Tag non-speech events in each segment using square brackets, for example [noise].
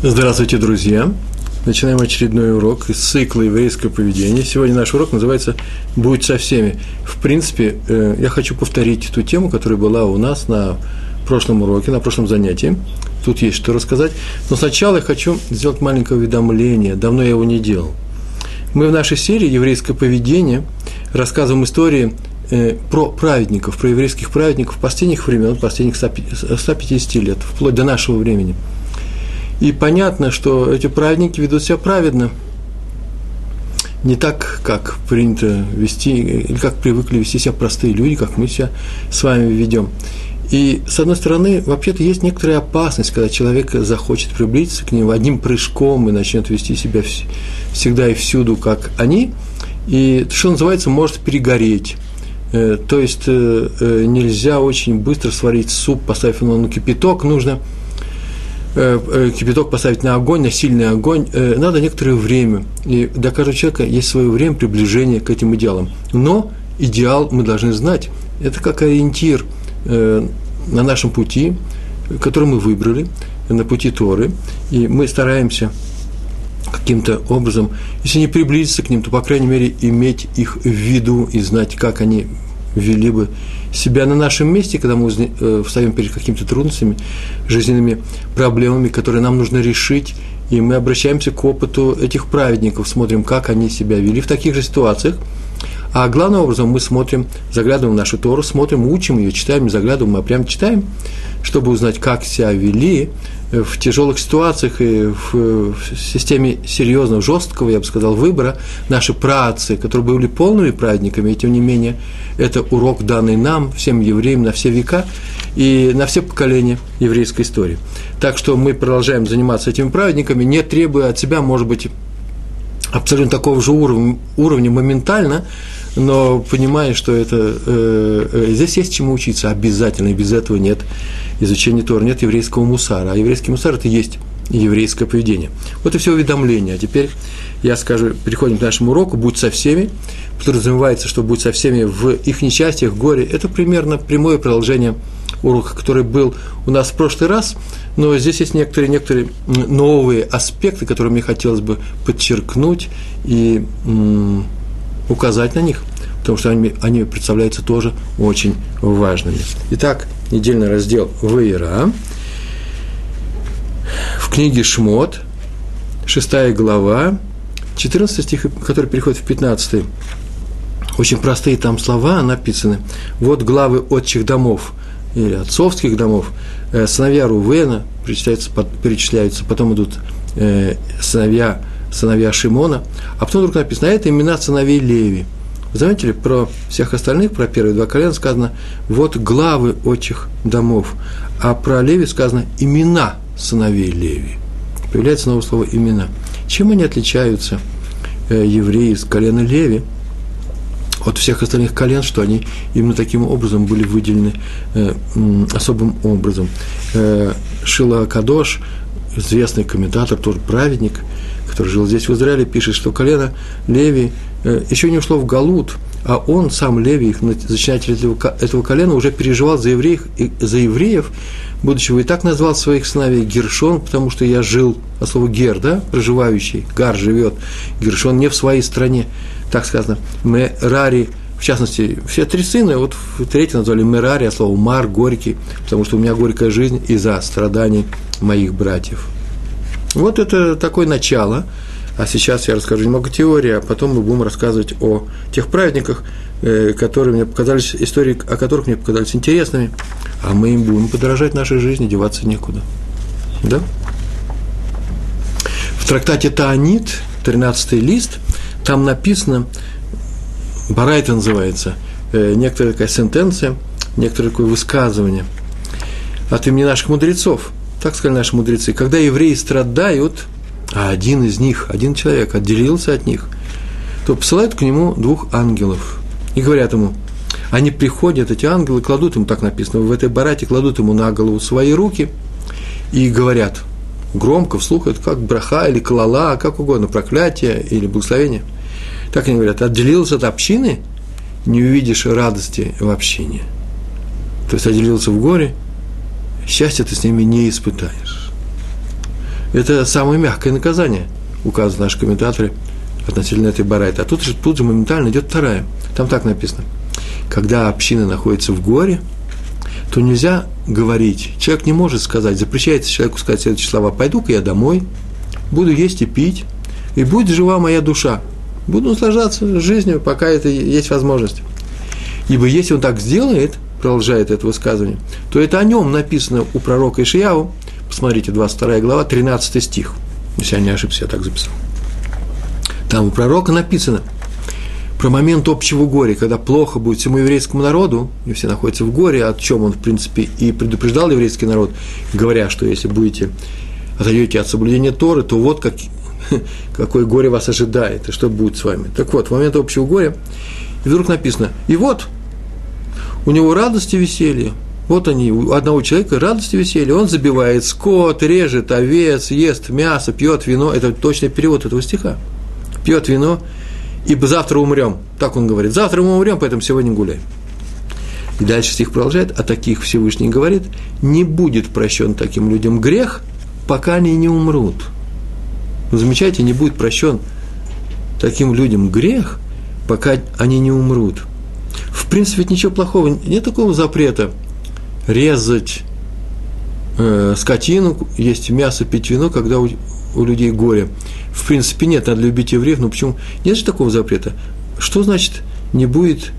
Здравствуйте, друзья! Начинаем очередной урок из цикла еврейского поведения. Сегодня наш урок называется «Будь со всеми». В принципе, э, я хочу повторить ту тему, которая была у нас на прошлом уроке, на прошлом занятии. Тут есть что рассказать. Но сначала я хочу сделать маленькое уведомление. Давно я его не делал. Мы в нашей серии «Еврейское поведение» рассказываем истории э, про праведников, про еврейских праведников последних времен, последних 150 лет, вплоть до нашего времени – и понятно, что эти праведники ведут себя праведно. Не так, как принято вести, или как привыкли вести себя простые люди, как мы себя с вами ведем. И, с одной стороны, вообще-то есть некоторая опасность, когда человек захочет приблизиться к ним одним прыжком и начнет вести себя всегда и всюду, как они, и, что называется, может перегореть. Э, то есть э, э, нельзя очень быстро сварить суп, поставив его на кипяток, нужно – кипяток поставить на огонь, на сильный огонь, э, надо некоторое время. И для каждого человека есть свое время приближения к этим идеалам. Но идеал мы должны знать. Это как ориентир на нашем пути, который мы выбрали, на пути Торы. И мы стараемся каким-то образом, если не приблизиться к ним, то, по крайней мере, иметь их в виду и знать, как они вели бы себя на нашем месте, когда мы э, встаем перед какими-то трудностями, жизненными проблемами, которые нам нужно решить, и мы обращаемся к опыту этих праведников, смотрим, как они себя вели в таких же ситуациях. А главным образом мы смотрим, заглядываем в нашу Тору, смотрим, учим ее, читаем, заглядываем, а прям читаем, чтобы узнать, как себя вели в тяжелых ситуациях и в, системе серьезного, жесткого, я бы сказал, выбора, наши працы, которые были полными праведниками, и тем не менее, это урок, данный нам, всем евреям, на все века и на все поколения еврейской истории. Так что мы продолжаем заниматься этими праведниками, не требуя от себя, может быть, абсолютно такого же уровня, уровня моментально, но понимая, что это, э, э, здесь есть чему учиться обязательно, и без этого нет изучения Тора, нет еврейского мусара. А еврейский мусар – это есть еврейское поведение. Вот и все уведомление. А теперь я скажу, переходим к нашему уроку «Будь со всеми». Подразумевается, что «Будь со всеми» в их несчастьях, горе – это примерно прямое продолжение урока, который был у нас в прошлый раз, но здесь есть некоторые, некоторые новые аспекты, которые мне хотелось бы подчеркнуть и указать на них, потому что они, они представляются тоже очень важными. Итак, недельный раздел Ваера в книге Шмот, 6 глава, 14 стих, который переходит в 15 очень простые там слова написаны. Вот главы отчих домов или отцовских домов. Э, сыновья Рувена перечисляются, перечисляются потом идут э, сыновья, сыновья Шимона, а потом вдруг написано, а это имена сыновей Леви. Заметили, про всех остальных, про первые два колена сказано, вот главы отчих домов, а про Леви сказано имена сыновей Леви. Появляется новое слово имена. Чем они отличаются, э, евреи из колена Леви, от всех остальных колен, что они именно таким образом были выделены э, особым образом. Э, Шила Кадош, известный комментатор, тоже праведник, который жил здесь в Израиле, пишет, что колено Леви еще не ушло в Галут, а он, сам Леви, их зачинатель этого, этого колена, уже переживал за евреев, за евреев, будучи и так назвал своих сыновей Гершон, потому что я жил, а слово Гер, да, проживающий, Гар живет, Гершон не в своей стране, так сказано, Мерари, в частности, все три сына, вот третий назвали Мерари, а слово Мар, горький, потому что у меня горькая жизнь из-за страданий моих братьев. Вот это такое начало – а сейчас я расскажу немного теории, а потом мы будем рассказывать о тех праведниках, э, которые мне показались, истории о которых мне показались интересными, а мы им будем подражать нашей жизни, деваться некуда. Да? В трактате Таанит, 13 лист, там написано, Барайта называется, э, некоторая такая сентенция, некоторое такое высказывание от имени наших мудрецов. Так сказали наши мудрецы. Когда евреи страдают – а один из них, один человек отделился от них, то посылают к нему двух ангелов и говорят ему, они приходят, эти ангелы, кладут ему, так написано, в этой барате кладут ему на голову свои руки и говорят, громко, вслух, это как браха или клала, как угодно, проклятие или благословение. Так они говорят, отделился от общины, не увидишь радости в общине. То есть отделился в горе, счастья ты с ними не испытаешь. Это самое мягкое наказание, указывают наши комментаторы относительно этой барайты. А тут же, тут же моментально идет вторая. Там так написано. Когда община находится в горе, то нельзя говорить. Человек не может сказать, запрещается человеку сказать следующие слова. Пойду-ка я домой, буду есть и пить, и будет жива моя душа. Буду наслаждаться жизнью, пока это есть возможность. Ибо если он так сделает, продолжает это высказывание, то это о нем написано у пророка Ишияву. Посмотрите, 22 глава, 13 стих. Если я не ошибся, я так записал. Там у пророка написано про момент общего горя, когда плохо будет всему еврейскому народу, и все находятся в горе, о чем он, в принципе, и предупреждал еврейский народ, говоря, что если будете отойдете от соблюдения Торы, то вот как, [laughs] какое горе вас ожидает, и что будет с вами. Так вот, в момент общего горя, и вдруг написано, и вот, у него радость и веселье. Вот они, у одного человека радость и веселье. Он забивает скот, режет овец, ест мясо, пьет вино. Это точный перевод этого стиха. Пьет вино, ибо завтра умрем. Так он говорит. Завтра мы умрем, поэтому сегодня гуляем. И дальше стих продолжает, а таких Всевышний говорит, не будет прощен таким людям грех, пока они не умрут. Вы замечаете, не будет прощен таким людям грех, пока они не умрут. В принципе, ведь ничего плохого, нет такого запрета резать э, скотину, есть мясо, пить вино, когда у, у людей горе. В принципе, нет, надо любить евреев, но почему? Нет же такого запрета. Что значит не будет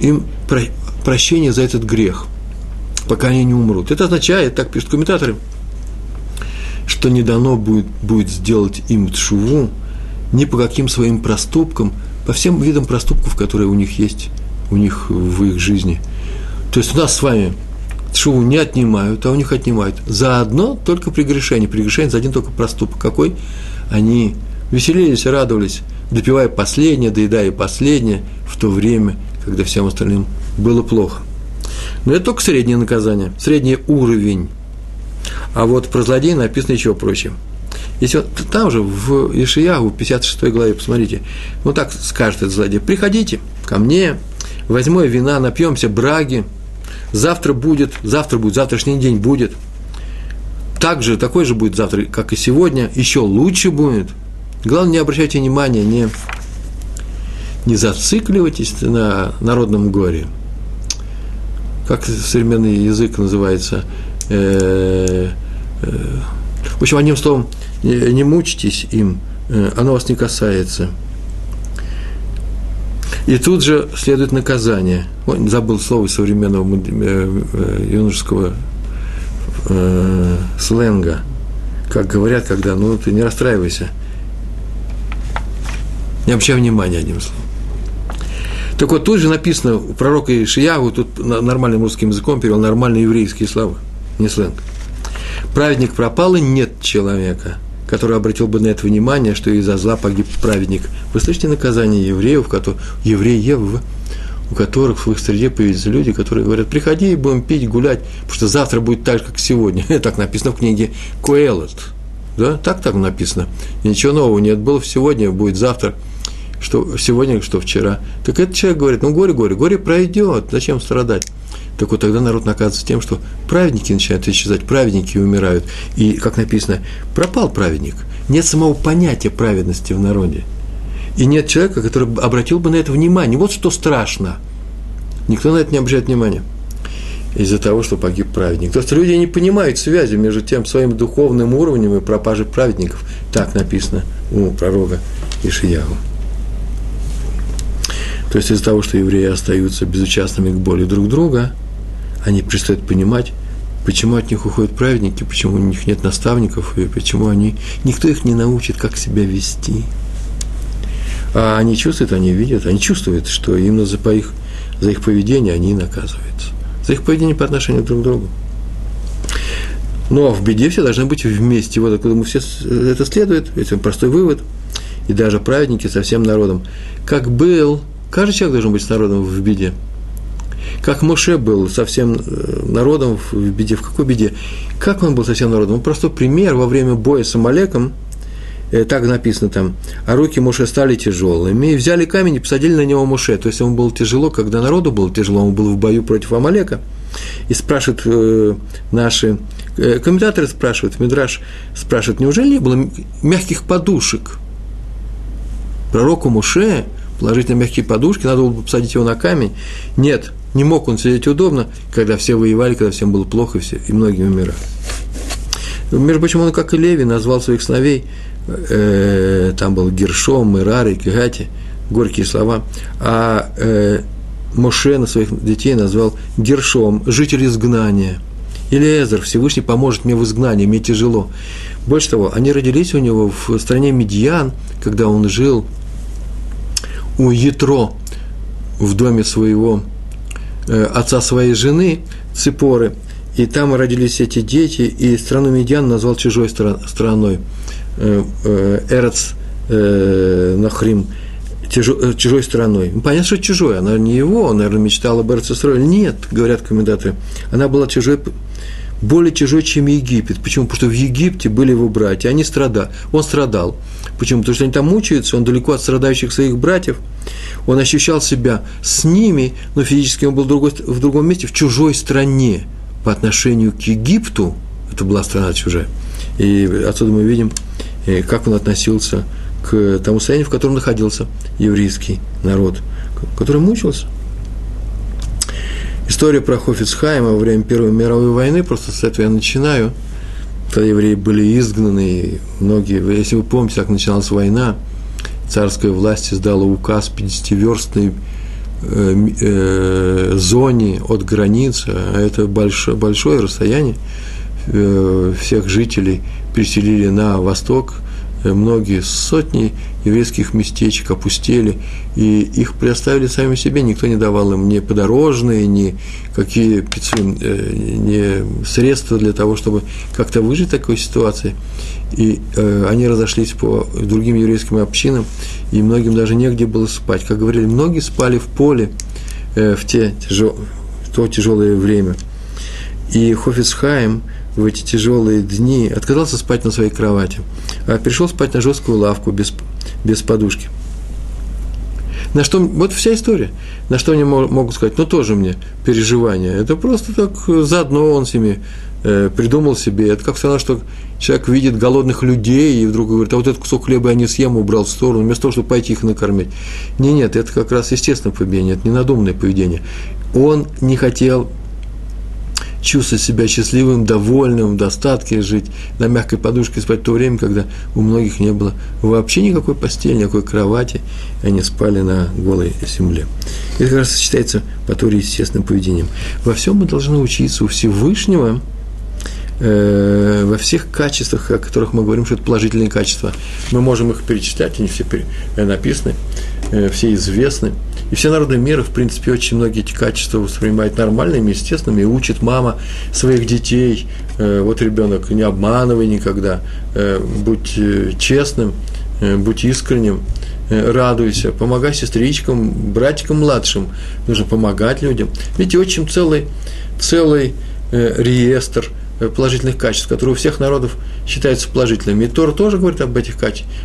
им про, прощения за этот грех, пока они не умрут? Это означает, так пишут комментаторы, что не дано будет, будет сделать им тшуву ни по каким своим проступкам, по всем видам проступков, которые у них есть у них в их жизни. То есть у нас с вами шуву не отнимают, а у них отнимают. За одно только прегрешение. Прегрешение за один только проступок. Какой? Они веселились радовались, допивая последнее, доедая последнее, в то время, когда всем остальным было плохо. Но это только среднее наказание, средний уровень. А вот про злодея написано еще проще. Если вот там же в Ишиягу, 56 главе, посмотрите, ну так скажет этот злодей, приходите ко мне, возьму вина, напьемся браги, завтра будет, завтра будет, завтрашний день будет. Так же, такой же будет завтра, как и сегодня, еще лучше будет. Главное, не обращайте внимания, не, не зацикливайтесь на народном горе. Как современный язык называется? Э, э, в общем, одним словом, не, не мучитесь им, э, оно вас не касается – и тут же следует наказание. Ой, забыл слово современного э, э, юношеского э, сленга. Как говорят, когда, ну, ты не расстраивайся. Не обращай внимания, одним словом. Так вот, тут же написано у пророка Ишиягу, тут нормальным русским языком перевел нормальные еврейские слова, не сленг. Праведник пропал, и нет человека – который обратил бы на это внимание, что из-за зла погиб праведник. Вы слышите наказание евреев, которые, евреев, у которых в их среде появились люди, которые говорят, приходи, будем пить, гулять, потому что завтра будет так же, как сегодня. [laughs] так написано в книге Куэлот. Да, так там написано. Ничего нового нет. Было сегодня, будет завтра. Что сегодня, что вчера. Так этот человек говорит, ну горе, горе, горе пройдет, зачем страдать? Так вот тогда народ наказывается тем, что праведники начинают исчезать, праведники умирают. И, как написано, пропал праведник. Нет самого понятия праведности в народе. И нет человека, который обратил бы на это внимание. Вот что страшно. Никто на это не обращает внимания. Из-за того, что погиб праведник. То есть люди не понимают связи между тем своим духовным уровнем и пропажей праведников. Так написано у пророка Ишиягу. То есть из-за того, что евреи остаются безучастными к боли друг друга – они перестают понимать, почему от них уходят праведники, почему у них нет наставников, и почему они, никто их не научит, как себя вести. А они чувствуют, они видят, они чувствуют, что именно за, по их, за их поведение они наказываются. За их поведение по отношению друг к другу. Но в беде все должны быть вместе. Вот откуда мы все это следует, это простой вывод. И даже праведники со всем народом. Как был, каждый человек должен быть с народом в беде – как Моше был со всем э, народом в беде. В какой беде? Как он был со всем народом? Он простой пример во время боя с Амалеком. э, так написано там, а руки Моше стали тяжелыми, и взяли камень и посадили на него Моше. То есть ему было тяжело, когда народу было тяжело, он был в бою против Амалека. И спрашивают э, наши э, комментаторы, спрашивают, Мидраш спрашивает, неужели не было мягких подушек? Пророку Муше положить на мягкие подушки, надо было бы посадить его на камень. Нет, не мог он сидеть удобно, когда все воевали, когда всем было плохо, и, все, и многие умирали. Между прочим, он, как и Леви, назвал своих сыновей, э, там был Гершом, Ирар Кигати, горькие слова, а э, Моше на своих детей назвал Гершом, житель изгнания. Или Эзер, Всевышний поможет мне в изгнании, мне тяжело. Больше того, они родились у него в стране Медьян, когда он жил у Ятро в доме своего отца своей жены, Ципоры, и там родились эти дети, и страну Медиан назвал чужой страной, э, э, Эрец Нахрим, чужой страной. Ну, понятно, что чужой, она не его, он, наверное, мечтал об Эрцесроле. Нет, говорят комментаторы, она была чужой, более чужой, чем Египет. Почему? Потому что в Египте были его братья, они страдали, он страдал. Почему? Потому что они там мучаются, он далеко от страдающих своих братьев, он ощущал себя с ними, но физически он был в, другой, в другом месте, в чужой стране по отношению к Египту, это была страна чужая. И отсюда мы видим, э, как он относился к тому состоянию, в котором находился еврейский народ, который мучился. История про Хофицхайма во время Первой мировой войны, просто с этого я начинаю – когда евреи были изгнаны, многие, если вы помните, как начиналась война, царская власть издала указ 50-верстной э, э, зоне от границы, а это большое, большое расстояние, э, всех жителей переселили на восток – многие сотни еврейских местечек опустели, и их предоставили сами себе, никто не давал им ни подорожные, ни какие э, ни средства для того, чтобы как-то выжить в такой ситуации. И э, они разошлись по другим еврейским общинам, и многим даже негде было спать. Как говорили, многие спали в поле э, в, те тяжел, в то тяжелое время. И Хофицхайм – в эти тяжелые дни отказался спать на своей кровати, а пришел спать на жесткую лавку без, без подушки. На что, вот вся история. На что они могут сказать, ну тоже мне переживания. Это просто так заодно он себе э, придумал себе. Это как сказано, что человек видит голодных людей и вдруг говорит, а вот этот кусок хлеба я не съем, убрал в сторону, вместо того, чтобы пойти их накормить. Не, нет, это как раз естественное поведение, это ненадуманное поведение. Он не хотел чувствовать себя счастливым, довольным, в достатке, жить на мягкой подушке, спать в то время, когда у многих не было вообще никакой постели, никакой кровати, они спали на голой земле. Это как раз считается по Торе естественным поведением. Во всем мы должны учиться у Всевышнего, э, во всех качествах, о которых мы говорим, что это положительные качества. Мы можем их перечислять, они все написаны, э, все известны – и все народы мира, в принципе, очень многие эти качества воспринимают нормальными, естественными, и учит мама своих детей. Э, вот ребенок, не обманывай никогда, э, будь э, честным, будь искренним, радуйся, помогай сестричкам, братикам младшим. Нужно помогать людям. Видите, очень целый, целый реестр положительных качеств, которые у всех народов считаются положительными. И Тор тоже говорит об этих,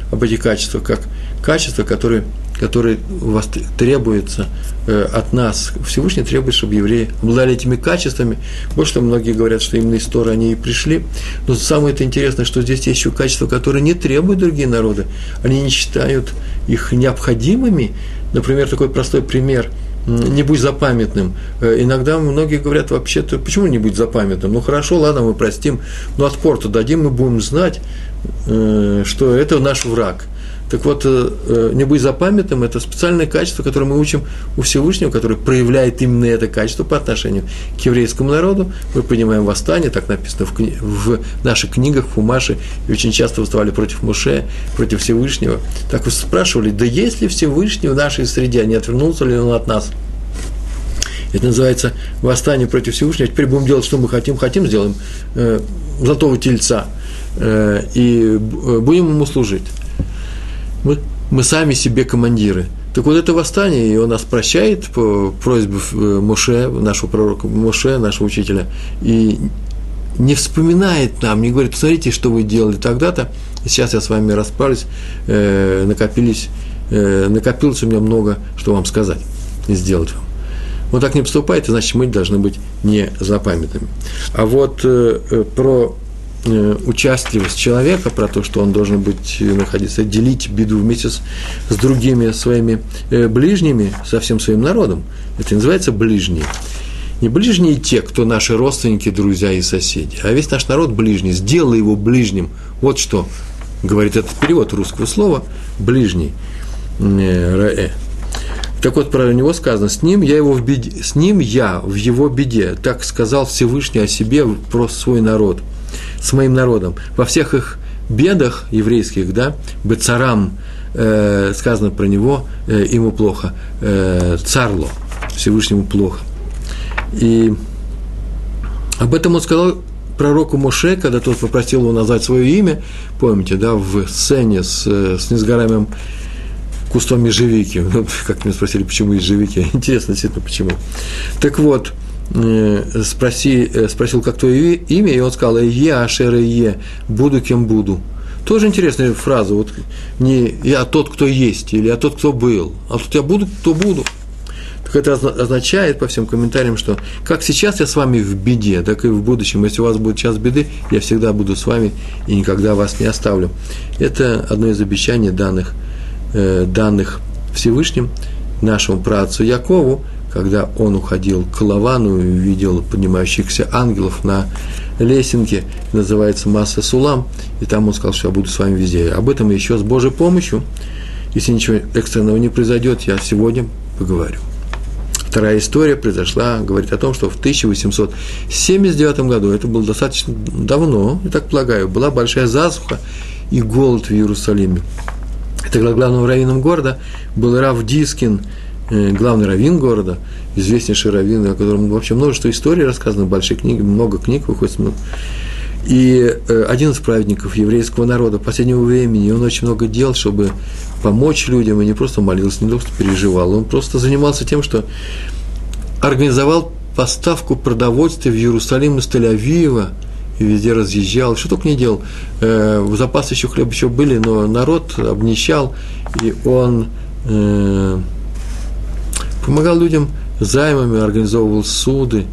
об этих качествах, как качества, которые который вас требуется э, от нас. Всевышний требует, чтобы евреи обладали этими качествами. Больше того, многие говорят, что именно из Тора они и пришли. Но самое это интересное, что здесь есть еще качества, которые не требуют другие народы. Они не считают их необходимыми. Например, такой простой пример – не будь запамятным. Э, иногда многие говорят вообще-то, почему не будь запамятным? Ну хорошо, ладно, мы простим, но отпор-то дадим, мы будем знать, э, что это наш враг. Так вот, э, э, не быть запамятным – это специальное качество, которое мы учим у Всевышнего, которое проявляет именно это качество по отношению к еврейскому народу. Мы понимаем восстание, так написано в, кни- в наших книгах, в Фумаше, и очень часто выставали против Муше, против Всевышнего. Так вы спрашивали, да есть ли Всевышний в нашей среде, не отвернулся ли он от нас? Это называется восстание против Всевышнего. Теперь будем делать, что мы хотим. Хотим, сделаем э, золотого тельца. Э, и будем ему служить мы, мы сами себе командиры. Так вот это восстание, и он нас прощает по просьбе э, Моше, нашего пророка Моше, нашего учителя, и не вспоминает нам, не говорит, смотрите, что вы делали тогда-то, сейчас я с вами расправлюсь, э, накопились, э, накопилось у меня много, что вам сказать и сделать вам. Вот так не поступает, значит, мы должны быть не запамятными. А вот э, э про участливость человека, про то, что он должен быть, э, находиться, делить беду вместе с, с другими своими э, ближними, со всем своим народом. Это называется ближние. Не ближние те, кто наши родственники, друзья и соседи, а весь наш народ ближний. Сделай его ближним. Вот что говорит этот перевод русского слова «ближний». Э, так вот, про него сказано, с ним я его в беде, с ним я в его беде. Так сказал Всевышний о себе про свой народ, с моим народом. Во всех их бедах еврейских, да, бецарам, э, сказано про него, э, ему плохо, э, царло, Всевышнему плохо. И об этом он сказал пророку Моше, когда тот попросил его назвать свое имя, помните, да, в сцене с, с несгораемым кустом ежевики. [laughs] Как меня спросили, почему ежевики. [laughs] Интересно, действительно, почему. Так вот, э, спроси, э, спросил, как твое имя, и он сказал, «Е, Ашер, Е, буду, кем буду». Тоже интересная фраза, вот не «я тот, кто есть» или «я тот, кто был», а тут «я буду, кто буду». Так это означает, по всем комментариям, что как сейчас я с вами в беде, так и в будущем. Если у вас будет час беды, я всегда буду с вами и никогда вас не оставлю. Это одно из обещаний данных – Э, данных Всевышним нашему праотцу Якову, когда он уходил к Лавану и видел поднимающихся ангелов на лесенке, называется Масса Сулам, и там он сказал, что я буду с вами везде. Об этом еще с Божьей помощью, если ничего экстренного не произойдет, я сегодня поговорю. Вторая история произошла, говорит о том, что в 1879 году, это было достаточно давно, я так полагаю, была большая засуха и голод в Иерусалиме. Тогда главным раввином города был Рав Дискин, главный раввин города, известнейший раввин, о котором вообще множество историй рассказано, большие книги, много книг выходит. И э, один из праведников еврейского народа последнего времени, он очень много делал, чтобы помочь людям, и не просто молился, не просто переживал, он просто занимался тем, что организовал поставку продовольствия в Иерусалим из Тель-Авива, и везде разъезжал, что только не делал. Э, запасы еще хлеба еще были, но народ обнищал, и он э, помогал людям займами, организовывал суды,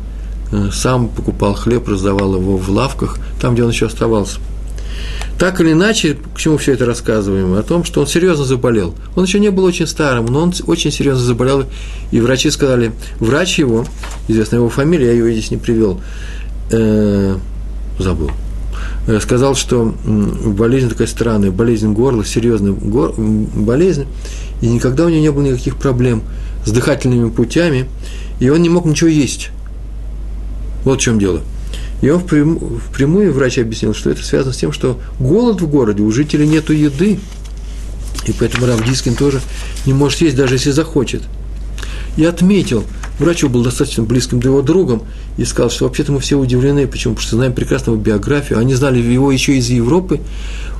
э, сам покупал хлеб, раздавал его в лавках, там, где он еще оставался. Так или иначе, к чему все это рассказываем? О том, что он серьезно заболел. Он еще не был очень старым, но он очень серьезно заболел, и врачи сказали, врач его, известна его фамилия, я ее здесь не привел, э, забыл, э, сказал, что болезнь такая странная, болезнь горла, серьезная гор, болезнь, и никогда у него не было никаких проблем с дыхательными путями, и он не мог ничего есть. Вот в чем дело. И он впрямую врач объяснил, что это связано с тем, что голод в городе, у жителей нет еды, и поэтому Равдискин тоже не может есть, даже если захочет. И отметил – Врач был достаточно близким для его другом и сказал, что вообще-то мы все удивлены. Почему? Потому что знаем прекрасно его биографию. Они знали его еще из Европы.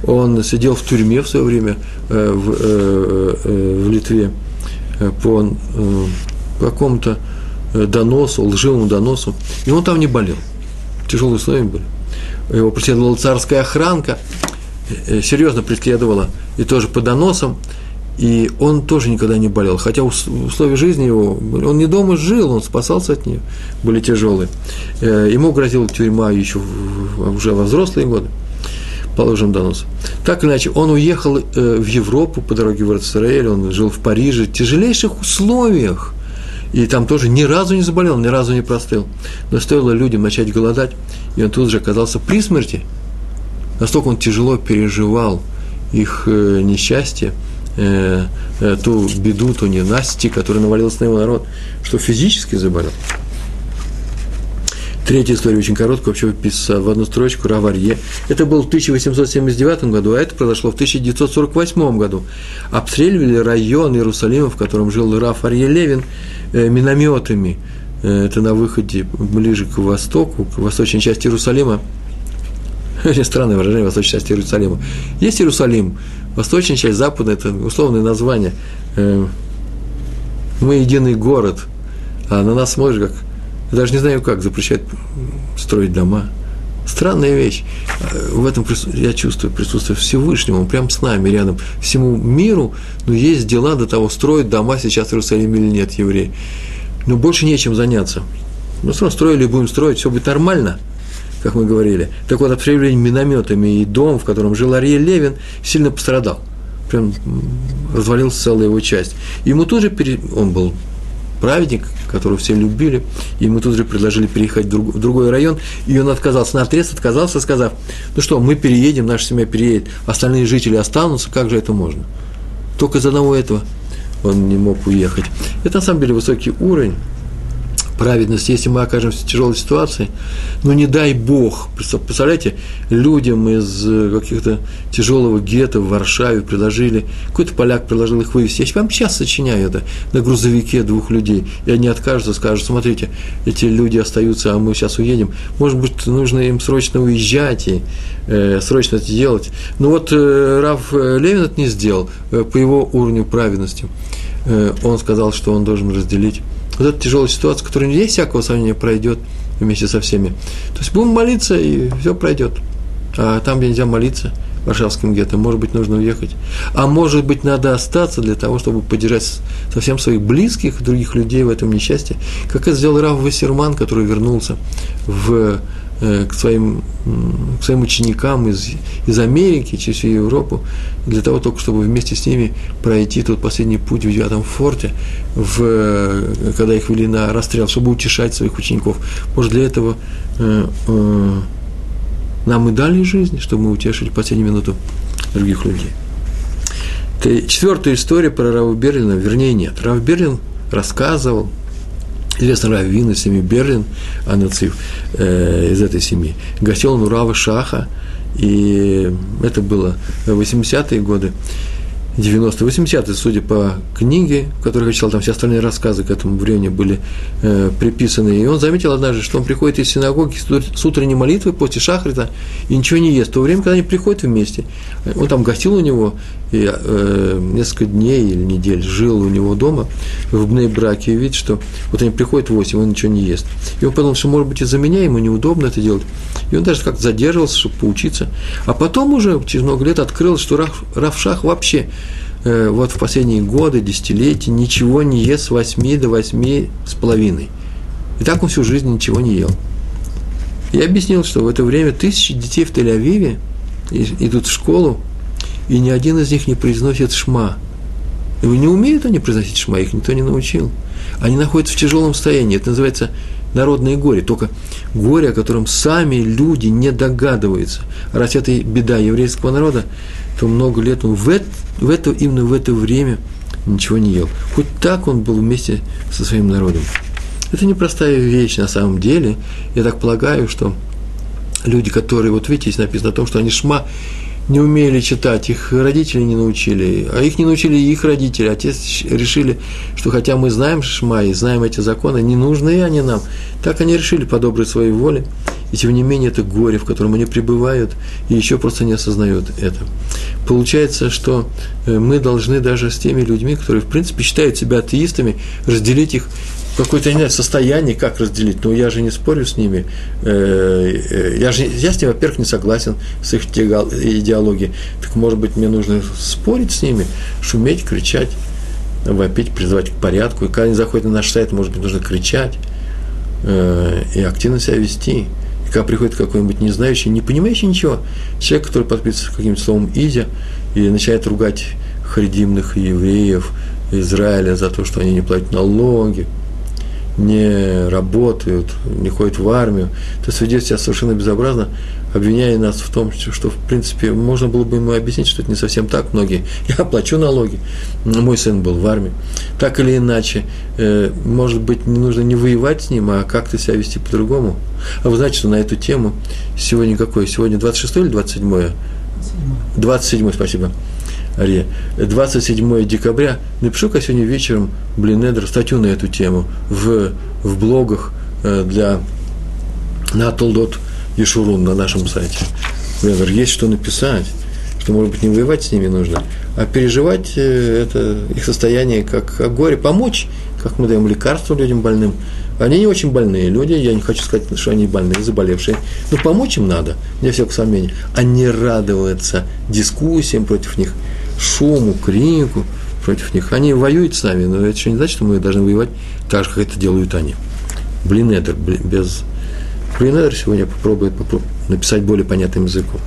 Он сидел в тюрьме в свое время э, в, э, э, в Литве по какому-то доносу, лживому доносу. И он там не болел. Тяжелые условия были. Его преследовала царская охранка, серьезно преследовала, и тоже по доносам и он тоже никогда не болел, хотя условия жизни его, он не дома жил, он спасался от нее, были тяжелые. Э, ему грозила тюрьма еще уже во взрослые годы, положим донос. Так или иначе, он уехал э, в Европу по дороге в Израиль, он жил в Париже, в тяжелейших условиях, и там тоже ни разу не заболел, ни разу не простыл. Но стоило людям начать голодать, и он тут же оказался при смерти. Настолько он тяжело переживал их э, несчастье, э, ту беду, ту ненасти, которая навалилась на его народ, что физически заболел. Третья история очень короткая, вообще выписана в одну строчку, Раварье. Это было в 1879 году, а это произошло в 1948 году. Обстреливали район Иерусалима, в котором жил Раф Арье Левин, э, минометами. Э, это на выходе ближе к востоку, к восточной части Иерусалима. [laughs] Очень странное выражение, восточной части Иерусалима. Есть Иерусалим, Восточная часть, западная – это условное название. Э, мы единый город, а на нас смотришь как… Я даже не знаю как, запрещают строить дома. Странная вещь. В этом я чувствую присутствие Всевышнего, он прямо с нами, рядом. Всему миру, но есть дела до того, строят дома сейчас в Иерусалиме или нет евреи. Но больше нечем заняться. Ну, все строили, будем строить, все будет нормально, как мы говорили. Так вот, обстреливание минометами и дом, в котором жил Ариэль Левин, сильно пострадал. Прям развалился целая его часть. Ему тут же, пере... он был праведник, которого все любили, ему тут же предложили переехать в другой район, и он отказался, на отрез отказался, сказав, ну что, мы переедем, наша семья переедет, остальные жители останутся, как же это можно? Только из одного этого он не мог уехать. Это на самом деле высокий уровень, праведность, если мы окажемся в тяжелой ситуации, ну не дай Бог, представляете, людям из э, каких-то тяжелого гетто в Варшаве предложили, какой-то поляк предложил их вывести, я вам сейчас сочиняю это, на грузовике двух людей, и они откажутся, скажут, смотрите, эти люди остаются, а мы сейчас уедем, может быть, нужно им срочно уезжать и э, срочно это делать. Но вот э, Раф Левин это не сделал э, по его уровню праведности. Э, он сказал, что он должен разделить вот эта тяжелая ситуация, которая не есть всякого сомнения, пройдет вместе со всеми. То есть будем молиться, и все пройдет. А там, где нельзя молиться, Варшавским гетто, может быть, нужно уехать. А может быть, надо остаться для того, чтобы поддержать совсем своих близких, других людей в этом несчастье. Как это сделал Рав Вассерман, который вернулся в к своим, к своим ученикам из, из Америки, через всю Европу, для того только, чтобы вместе с ними пройти тот последний путь в девятом форте, в, когда их вели на расстрел, чтобы утешать своих учеников. Может, для этого э, э, нам и дали жизнь, чтобы мы утешили последнюю минуту других людей. Четвертая история про Рава Берлина, вернее, нет. Рав Берлин рассказывал, Известно Раввин из семьи Берлин, Анацив, э, из этой семьи. Гостил он у Рава Шаха, и это было в 80-е годы. 90 80 судя по книге, которую я читал, там все остальные рассказы к этому времени были э, приписаны. И он заметил однажды, что он приходит из синагоги с утренней молитвы после шахрита и ничего не ест. В то время, когда они приходят вместе, он там гостил у него и э, несколько дней или недель жил у него дома в бне браке и видит, что вот они приходят в 8, он ничего не ест. И он подумал, что, может быть, из-за меня ему неудобно это делать. И он даже как-то задерживался, чтобы поучиться. А потом уже, через много лет, открылось, что Раф, Рафшах вообще э, вот в последние годы, десятилетия ничего не ест с 8 до 8 с половиной. И так он всю жизнь ничего не ел. Я объяснил, что в это время тысячи детей в Тель-Авиве идут в школу, и ни один из них не произносит шма. И не умеют они произносить шма, их никто не научил. Они находятся в тяжелом состоянии. Это называется народное горе. Только горе, о котором сами люди не догадываются. Раз это беда еврейского народа, то много лет он в это, в это, именно в это время ничего не ел. Хоть так он был вместе со своим народом. Это непростая вещь на самом деле. Я так полагаю, что люди, которые, вот видите, здесь написано о том, что они шма не умели читать, их родители не научили, а их не научили их родители. Отец решили, что хотя мы знаем Шма и знаем эти законы, не нужны они нам. Так они решили по доброй своей воле. И тем не менее это горе, в котором они пребывают, и еще просто не осознают это. Получается, что э, мы должны даже с теми людьми, которые в принципе считают себя атеистами, разделить их какое-то, не знаю, состояние, как разделить, но я же не спорю с ними, э, э, я же, я с ними, во-первых, не согласен с их идеологией, так, может быть, мне нужно спорить с ними, шуметь, кричать, вопить, призывать к порядку, и когда они заходят на наш сайт, может быть, нужно кричать э, и активно себя вести, и когда приходит какой-нибудь не знающий, не понимающий ничего, человек, который подписывается каким-то словом «изя», и начинает ругать харидимных евреев, Израиля за то, что они не платят налоги, не работают, не ходят в армию, то есть ведет себя совершенно безобразно, обвиняя нас в том, что, в принципе, можно было бы ему объяснить, что это не совсем так, многие. [laughs] Я плачу налоги, мой сын был в армии. Так или иначе, э, может быть, не нужно не воевать с ним, а как-то себя вести по-другому. А вы знаете, что на эту тему сегодня какое? Сегодня 26 или 27? 27, спасибо. Ария. 27 декабря. Напишу-ка сегодня вечером Блинедер статью на эту тему в, в блогах э, для на Толдот Ешурун на нашем сайте. Блинедер, есть что написать, что, может быть, не воевать с ними нужно, а переживать э, это их состояние как о горе, помочь, как мы даем лекарства людям больным, Они не очень больные люди, я не хочу сказать, что они больные, заболевшие, но помочь им надо, не всякого сомнения, а не радоваться дискуссиям против них, шуму, крику против них. Они воюют с нами, но это еще не значит, что мы должны воевать так же, как это делают они. Блин, это без... Блин, это сегодня попробует написать более понятным языком.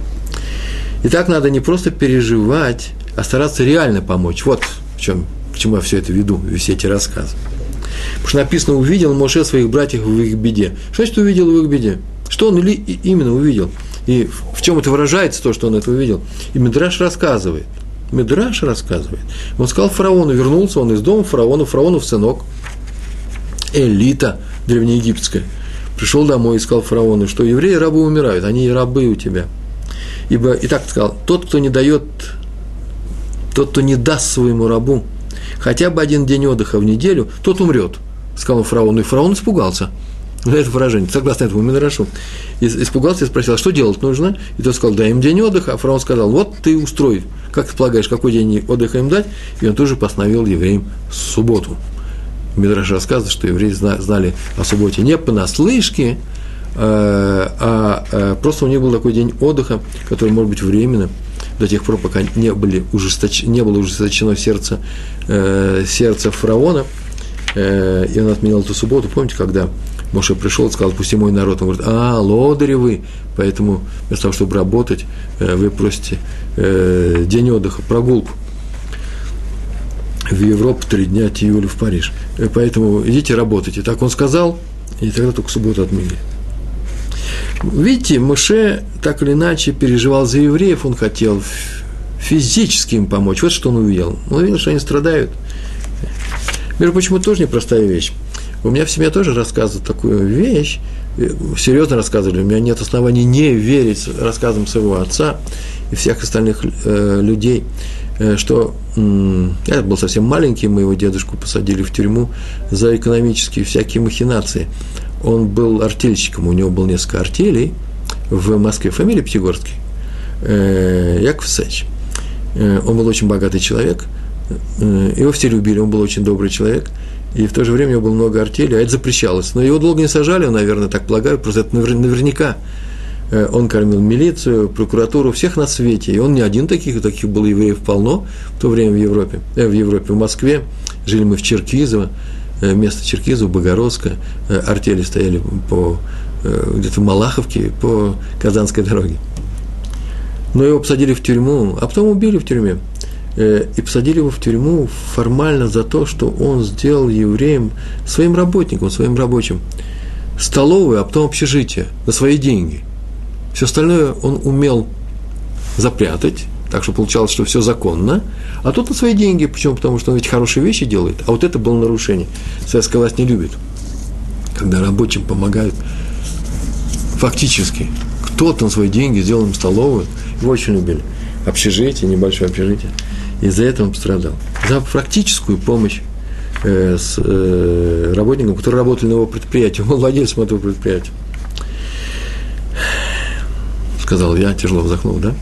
И так надо не просто переживать, а стараться реально помочь. Вот в чем, к чему я все это веду, все эти рассказы. Потому что написано, увидел Моше своих братьев в их беде. Что значит увидел в их беде? Что он или именно увидел? И в чем это выражается, то, что он это увидел? И Медраш рассказывает. Медраш рассказывает. Он сказал фараону, вернулся он из дома фараона, фараонов сынок, элита древнеегипетская, пришел домой и сказал фараону, что евреи рабы умирают, они рабы у тебя – Ибо, и так сказал, тот, кто не дает, тот, кто не даст своему рабу хотя бы один день отдыха в неделю, тот умрет, сказал фараон. И фараон испугался на это выражение, согласно этому Минрашу. Испугался и спросил, а что делать нужно? И тот сказал, дай им день отдыха. А фараон сказал, вот ты устрой, как ты полагаешь, какой день отдыха им дать? И он тоже постановил евреям субботу. Мидраш рассказывает, что евреи знали о субботе не понаслышке, Э, а э, просто у них был такой день отдыха, который может быть временно, до тех пор, пока не, были ужесточ... не было ужесточено сердце, э, сердце фараона, и он отменял эту субботу. Помните, когда Моше пришел и сказал, пусти мой народ, он говорит, а, лодыри вы, поэтому вместо того, чтобы работать, э, вы просите э, день отдыха, прогулку в Европу три дня, июля в Париж. Э, поэтому идите работайте. Так он сказал, и тогда только субботу отменили. Видите, Муше так или иначе переживал за евреев, он хотел физически им помочь. Вот что он увидел. Он увидел, что они страдают. Между прочим, это тоже непростая вещь. У меня в семье тоже рассказывают такую вещь, э, серьезно рассказывали, у меня нет оснований не верить рассказам своего отца и всех остальных э, людей, э, что э, я был совсем маленький, моего дедушку посадили в тюрьму за экономические всякие махинации. Он был артельщиком, у него было несколько артелей в Москве, фамилия Пятигорский, э, Яков Сач. Э, он был очень богатый человек, э, его все любили, он был очень добрый человек, и в то же время у него было много артелей, а это запрещалось. Но его долго не сажали, наверное, так полагаю, просто это наверняка. Он кормил милицию, прокуратуру, всех на свете. И он не один таких, таких было евреев полно в то время в Европе. в Европе, в Москве. Жили мы в Черкизово. Э, место Черкизов, Богородска, э, артели стояли по, э, где-то в Малаховке, по Казанской дороге. Но его посадили в тюрьму, а потом убили в тюрьме. И посадили его в тюрьму формально за то, что он сделал евреям, своим работникам, своим рабочим, столовую, а потом общежитие на свои деньги. Все остальное он умел запрятать, так что получалось, что все законно, а тут на свои деньги, почему? Потому что он ведь хорошие вещи делает, а вот это было нарушение. Советская власть не любит, когда рабочим помогают фактически. Кто-то на свои деньги сделал им столовую, его очень любили. Общежитие, небольшое общежитие. И за это он пострадал. За практическую помощь э, с э, работникам, которые работали на его предприятии. Он владельцем этого предприятия. Сказал я, тяжело вздохнул, да?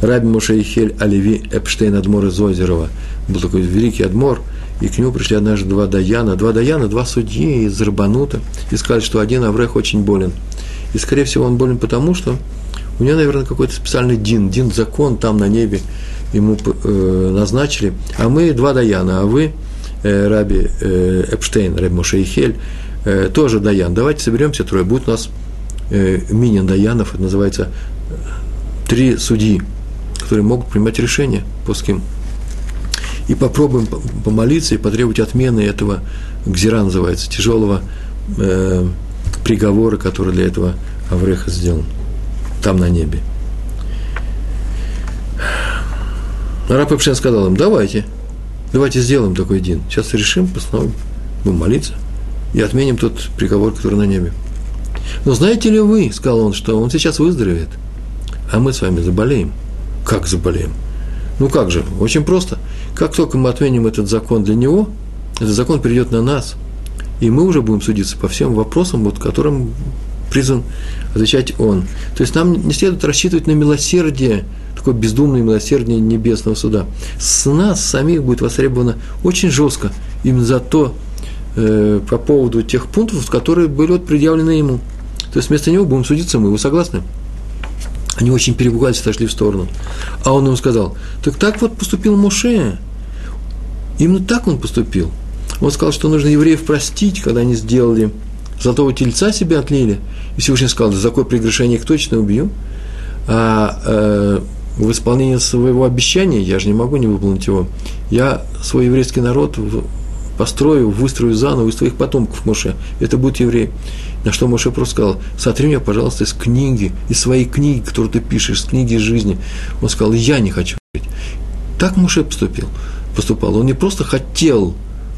Раби Мушейхель Оливи Эпштейн Адмор из Озерова. Был такой великий Адмор, и к нему пришли однажды два Даяна, два Даяна, два судьи из Рабанута, и сказали, что один Аврех очень болен. И, скорее всего, он болен потому, что у него, наверное, какой-то специальный дин, дин закон там на небе ему э, назначили, а мы два Даяна, а вы, э, Раби э, Эпштейн, Раби Мушейхель, э, тоже Даян. Давайте соберемся трое, будет у нас э, мини Даянов, это называется э, три судьи которые могут принимать решения по ским. И попробуем помолиться и потребовать отмены этого, гзира называется, тяжелого э, приговора, который для этого Авреха сделан, там на небе. Раб Эпшен сказал им, давайте, давайте сделаем такой день. Сейчас решим, постановим, будем молиться и отменим тот приговор, который на небе. Но знаете ли вы, сказал он, что он сейчас выздоровеет, а мы с вами заболеем – как заболеем? Ну как же? Очень просто. Как только мы отменим этот закон для него, этот закон перейдет на нас, и мы уже будем судиться по всем вопросам, вот, которым призван отвечать он. То есть нам не следует рассчитывать на милосердие, такое бездумное милосердие небесного суда. С нас самих будет востребовано очень жестко именно за то, э, по поводу тех пунктов, которые были вот предъявлены ему. То есть вместо него будем судиться мы. Вы согласны? Они очень перепугались, отошли в сторону. А он ему сказал, так так вот поступил Моше. Именно так он поступил. Он сказал, что нужно евреев простить, когда они сделали золотого тельца себе отлили. И Всевышний сказал, за какое прегрешение их точно убью. А э, в исполнении своего обещания, я же не могу не выполнить его, я свой еврейский народ построю, выстрою заново из твоих потомков, Моше. Это будет еврей. На что Моше просто сказал, сотри меня, пожалуйста, из книги, из своей книги, которую ты пишешь, из книги жизни. Он сказал, я не хочу жить. Так Моше поступил, поступал. Он не просто хотел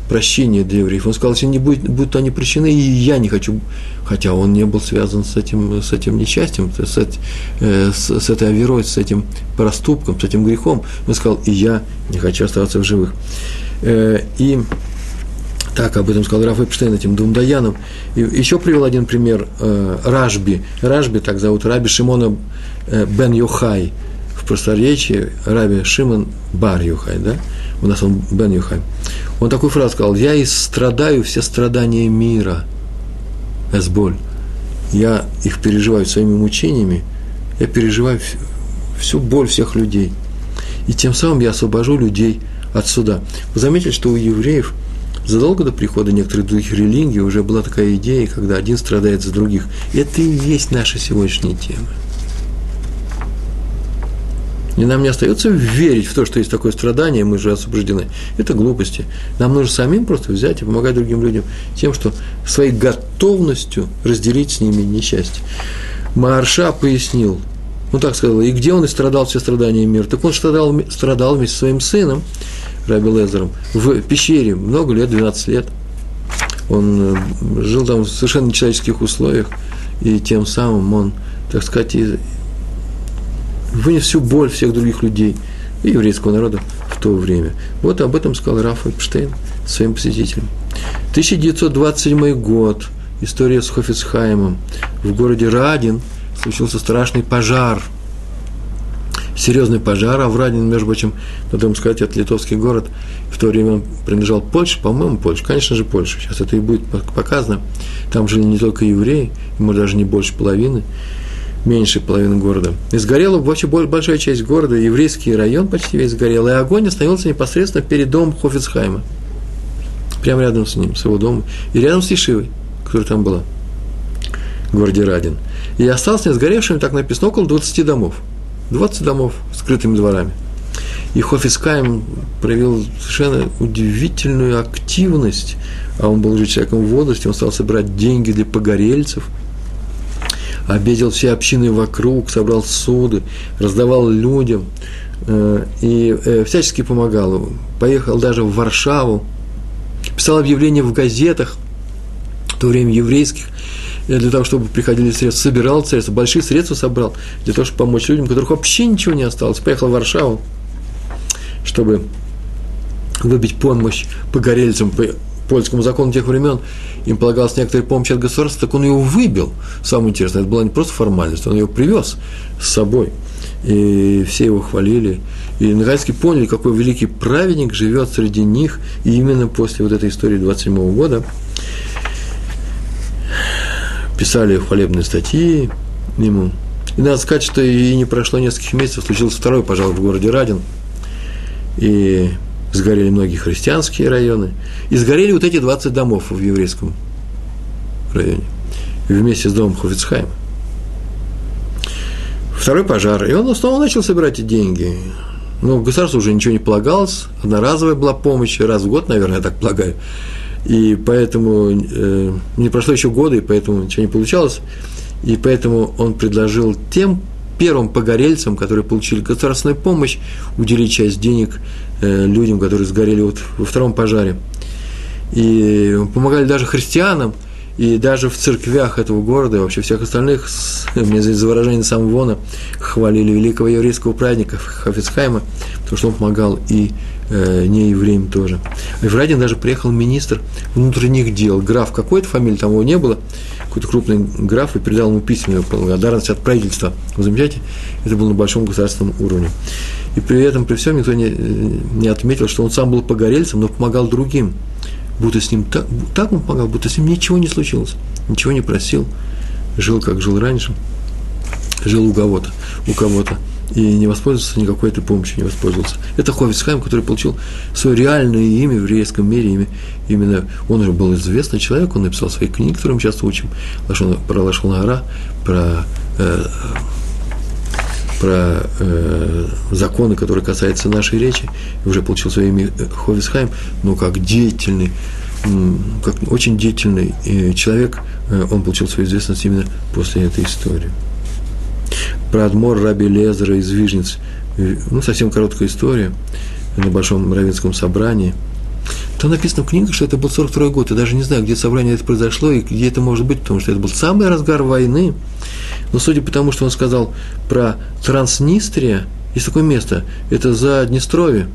прощения для евреев. Он сказал, если не будет, будут они прощены, и я не хочу. Хотя он не был связан с этим, с этим несчастьем, с, э, с, с этой оверой, с этим проступком, с этим грехом. Он сказал, и я не хочу оставаться в живых. Э, и так об этом сказал Раф Эпштейн этим двум даянам. И еще привел один пример э, Ражби. Ражби, так зовут, Раби Шимона э, бен Йохай. В просторечии Раби Шимон бар Йохай, да? У нас он бен Йохай. Он такую фразу сказал, я истрадаю все страдания мира, эсболь. Я их переживаю своими мучениями, я переживаю всю боль всех людей. И тем самым я освобожу людей от суда. Вы заметили, что у евреев задолго до прихода некоторых других религий уже была такая идея, когда один страдает за других. Это и есть наша сегодняшняя тема. И нам не остается верить в то, что есть такое страдание, мы же освобождены. Это глупости. Нам нужно самим просто взять и помогать другим людям тем, что своей готовностью разделить с ними несчастье. Марша пояснил, ну так сказал, и где он и страдал все страдания мира? Так он страдал, страдал вместе со своим сыном, Раби Лезером, в пещере много лет, 12 лет. Он э, жил там в совершенно нечеловеческих условиях, и тем самым он, так сказать, вынес всю боль всех других людей и еврейского народа в то время. Вот об этом сказал Раф Эпштейн своим посетителям. 1927 год. История с Хофицхаймом. В городе Радин случился страшный пожар. Серьезный пожар, а в Радин, между прочим, надо вам сказать, это литовский город. В то время он принадлежал Польше, по-моему, Польше. Конечно же, Польша. Сейчас это и будет показано. Там жили не только евреи, ему даже не больше половины меньше половины города. И сгорела вообще большая часть города, еврейский район почти весь сгорел, и огонь остановился непосредственно перед домом Хофицхайма. Прямо рядом с ним, с его домом. И рядом с Ешивой, которая там была, в городе Радин. И осталось не сгоревшими, так написано, около 20 домов. 20 домов с скрытыми дворами. И Хофискайм проявил совершенно удивительную активность, а он был уже человеком в возрасте, он стал собирать деньги для погорельцев – обидел все общины вокруг, собрал суды, раздавал людям э, и э, всячески помогал. Поехал даже в Варшаву, писал объявления в газетах, в то время еврейских, э, для того, чтобы приходили средства, собирал средства, большие средства собрал, для того, чтобы помочь людям, у которых вообще ничего не осталось. Поехал в Варшаву, чтобы выбить помощь погорельцам, польскому закону тех времен им полагалась некоторая помощь от государства, так он ее выбил. Самое интересное, это была не просто формальность, он ее привез с собой. И все его хвалили. И наконец-таки поняли, какой великий праведник живет среди них. И именно после вот этой истории 27 года писали хвалебные статьи ему. И надо сказать, что и не прошло нескольких месяцев, случился второй пожар в городе Радин. И сгорели многие христианские районы, и сгорели вот эти 20 домов в еврейском районе, вместе с домом Хофицхайма. Второй пожар, и он снова начал собирать деньги. Но государству уже ничего не полагалось, одноразовая была помощь, раз в год, наверное, я так полагаю. И поэтому э, не прошло еще года, и поэтому ничего не получалось. И поэтому он предложил тем первым погорельцам, которые получили государственную помощь, уделить часть денег Э, людям, которые сгорели вот во втором пожаре. И помогали даже христианам, и даже в церквях этого города, и вообще всех остальных, мне за выражение сам Вона, хвалили великого еврейского праздника Хафицхайма, потому что он помогал и не евреям тоже. В Радин даже приехал министр внутренних дел, граф какой-то фамилии, там его не было, какой-то крупный граф, и передал ему письменную благодарность от правительства. Вы замечаете? Это было на большом государственном уровне. И при этом, при всем, никто не, не отметил, что он сам был погорельцем, но помогал другим. будто с ним так, так он помогал, будто с ним ничего не случилось, ничего не просил, жил, как жил раньше, жил у кого-то, у кого-то, и не воспользовался никакой этой помощью, не воспользовался. Это Ховицхайм, который получил свое реальное имя в еврейском мире, имя, именно он уже был известный человек, он написал свои книги, которые мы сейчас учим, про Лашон про э, про э, законы, которые касаются нашей речи, уже получил свое имя Ховисхайм, но как деятельный, как очень деятельный э, человек, э, он получил свою известность именно после этой истории. Про Адмор Раби Лезера из Вижниц, ну, совсем короткая история на Большом Равинском собрании. Там написано в книге, что это был 42 год. Я даже не знаю, где собрание это произошло и где это может быть, потому что это был самый разгар войны. Но судя по тому, что он сказал про Транснистрия, есть такое место, это за Днестровье,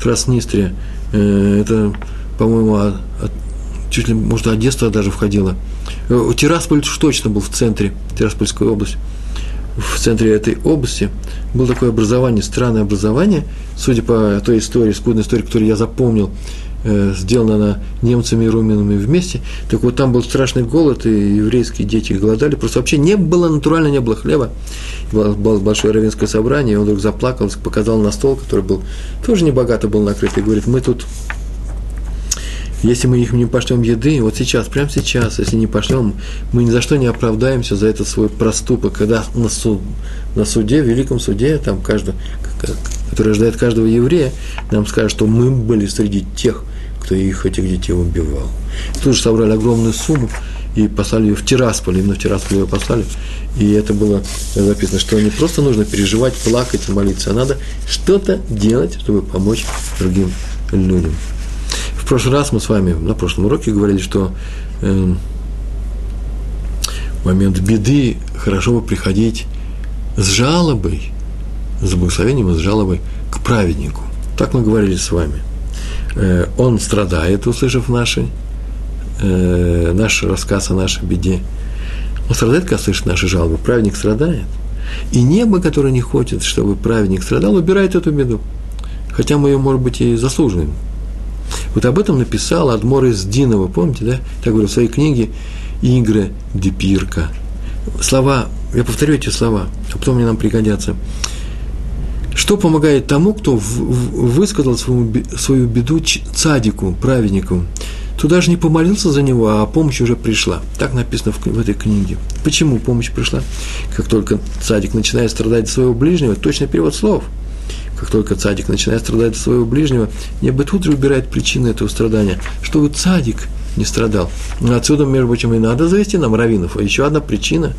Транснистрия, э, это, по-моему, чуть ли, может, Одесса даже входила. Э, Тирасполь уж точно был в центре, Тираспольская область. В центре этой области было такое образование, странное образование, судя по той истории, скудной истории, которую я запомнил, э, сделана она немцами и румынами вместе. Так вот, там был страшный голод, и еврейские дети голодали. Просто вообще не было, натурально не было хлеба. Было, было большое равенское собрание, и он вдруг заплакал, показал на стол, который был тоже небогато был накрыт, и говорит, мы тут если мы их не пошлем еды, вот сейчас, прямо сейчас, если не пошлем, мы ни за что не оправдаемся за этот свой проступок, когда на, суд, на суде, в великом суде, там каждый, который ожидает каждого еврея, нам скажут, что мы были среди тех, кто их, этих детей убивал. Тут же собрали огромную сумму и послали ее в Тирасполь, именно в Тирасполь ее послали. И это было записано, что не просто нужно переживать, плакать молиться, а надо что-то делать, чтобы помочь другим людям. Прошлый раз мы с вами на прошлом уроке говорили, что э, в момент беды хорошо бы приходить с жалобой, с благословением и с жалобой к праведнику. Так мы говорили с вами – Э, он страдает, услышав наши, э, наш рассказ о нашей беде. Он страдает, когда слышит наши жалобы. Праведник страдает. И небо, которое не хочет, чтобы праведник страдал, убирает эту беду. Хотя мы ее, может быть, и заслуживаем. Вот об этом написал Адмор из Динова, помните, да? Так говорю в своей книге «Игры Депирка». Слова, я повторю эти слова, а потом они нам пригодятся. Что помогает тому, кто высказал свою, свою беду цадику, праведнику? Кто даже не помолился за него, а помощь уже пришла. Так написано в, в этой книге. Почему помощь пришла? Как только цадик начинает страдать своего ближнего, точный перевод слов. Как только цадик начинает страдать за своего ближнего, же убирает причины этого страдания, чтобы цадик не страдал. Отсюда, между прочим, и надо завести нам раввинов. А еще одна причина,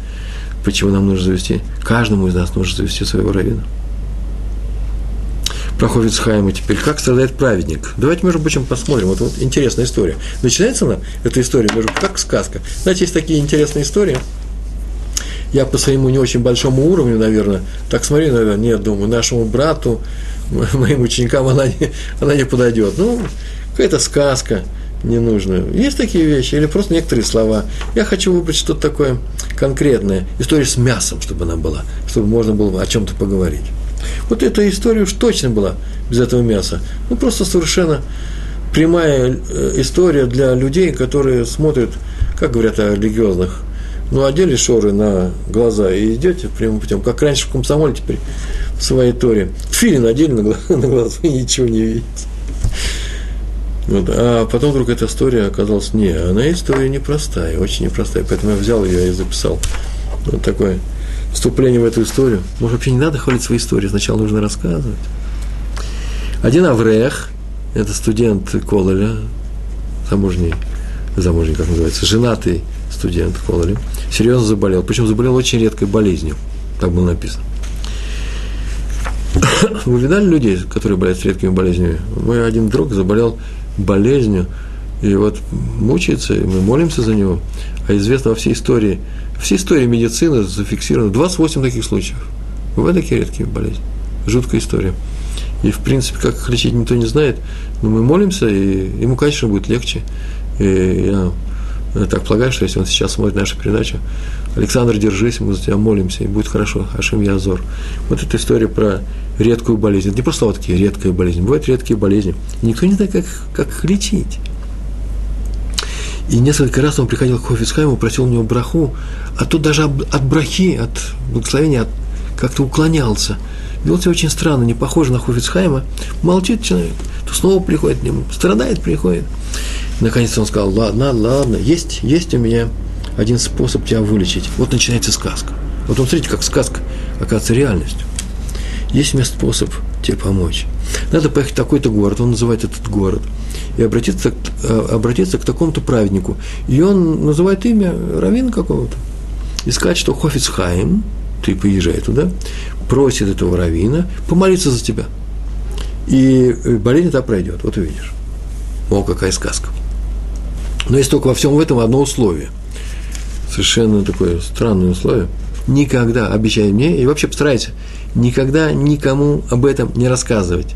почему нам нужно завести, каждому из нас нужно завести своего раввина проходит с Хайма теперь, как страдает праведник. Давайте, между прочим, посмотрим. Вот, вот интересная история. Начинается она, эта история, между как сказка. Знаете, есть такие интересные истории. Я по своему не очень большому уровню, наверное, так смотрю, наверное, нет, думаю, нашему брату, [laughs] моим ученикам она не, она не подойдет. Ну, какая-то сказка ненужная. Есть такие вещи, или просто некоторые слова. Я хочу выбрать что-то такое конкретное. История с мясом, чтобы она была, чтобы можно было о чем-то поговорить. Вот эта история уж точно была без этого мяса. Ну, просто совершенно прямая э, история для людей, которые смотрят, как говорят о религиозных, ну, одели шоры на глаза и идете прямым путем, как раньше в комсомоле теперь в своей торе. Филин одели на [laughs] на глаза и ничего не видите. Вот. А потом вдруг эта история оказалась не, она история непростая, очень непростая, поэтому я взял ее и записал. Вот такое вступление в эту историю. Может, вообще не надо хвалить свои истории, сначала нужно рассказывать. Один Аврех, это студент Кололя, замужний, замужний, как называется, женатый студент Кололя, серьезно заболел. Причем заболел очень редкой болезнью, так было написано. [coughs] Вы видали людей, которые болеют редкими болезнями? Мой один друг заболел болезнью, и вот мучается, и мы молимся за него. А известно во всей истории – все истории медицины зафиксированы. 28 таких случаев. Бывают такие редкие болезни. Жуткая история. И, в принципе, как их лечить, никто не знает. Но мы молимся, и ему, конечно, будет легче. И я, так полагаю, что если он сейчас смотрит нашу передачу, Александр, держись, мы за тебя молимся, и будет хорошо. Ашим Язор. Вот эта история про редкую болезнь. Это не просто вот такие редкие болезни. Бывают редкие болезни. И никто не знает, как, как их лечить. И несколько раз он приходил к Хофицхайму, просил у него браху, а тот даже от брахи, от благословения как-то уклонялся. Вел себя очень странно, не похоже на Хофицхайма. Молчит человек, то снова приходит к нему, страдает, приходит. Наконец он сказал, ладно, ладно, есть, есть у меня один способ тебя вылечить. Вот начинается сказка. Вот он, смотрите, как сказка оказывается реальностью. Есть у меня способ тебе помочь. Надо поехать в такой-то город, он называет этот город, и обратиться, э, обратиться к такому-то праведнику. И он называет имя равина какого-то. И сказать, что Хофицхайм, ты поезжай туда, просит этого равина помолиться за тебя. И э, болезнь та пройдет, вот увидишь. О, какая сказка. Но есть только во всем этом одно условие. Совершенно такое странное условие. Никогда, обещай мне, и вообще постарайся, никогда никому об этом не рассказывать.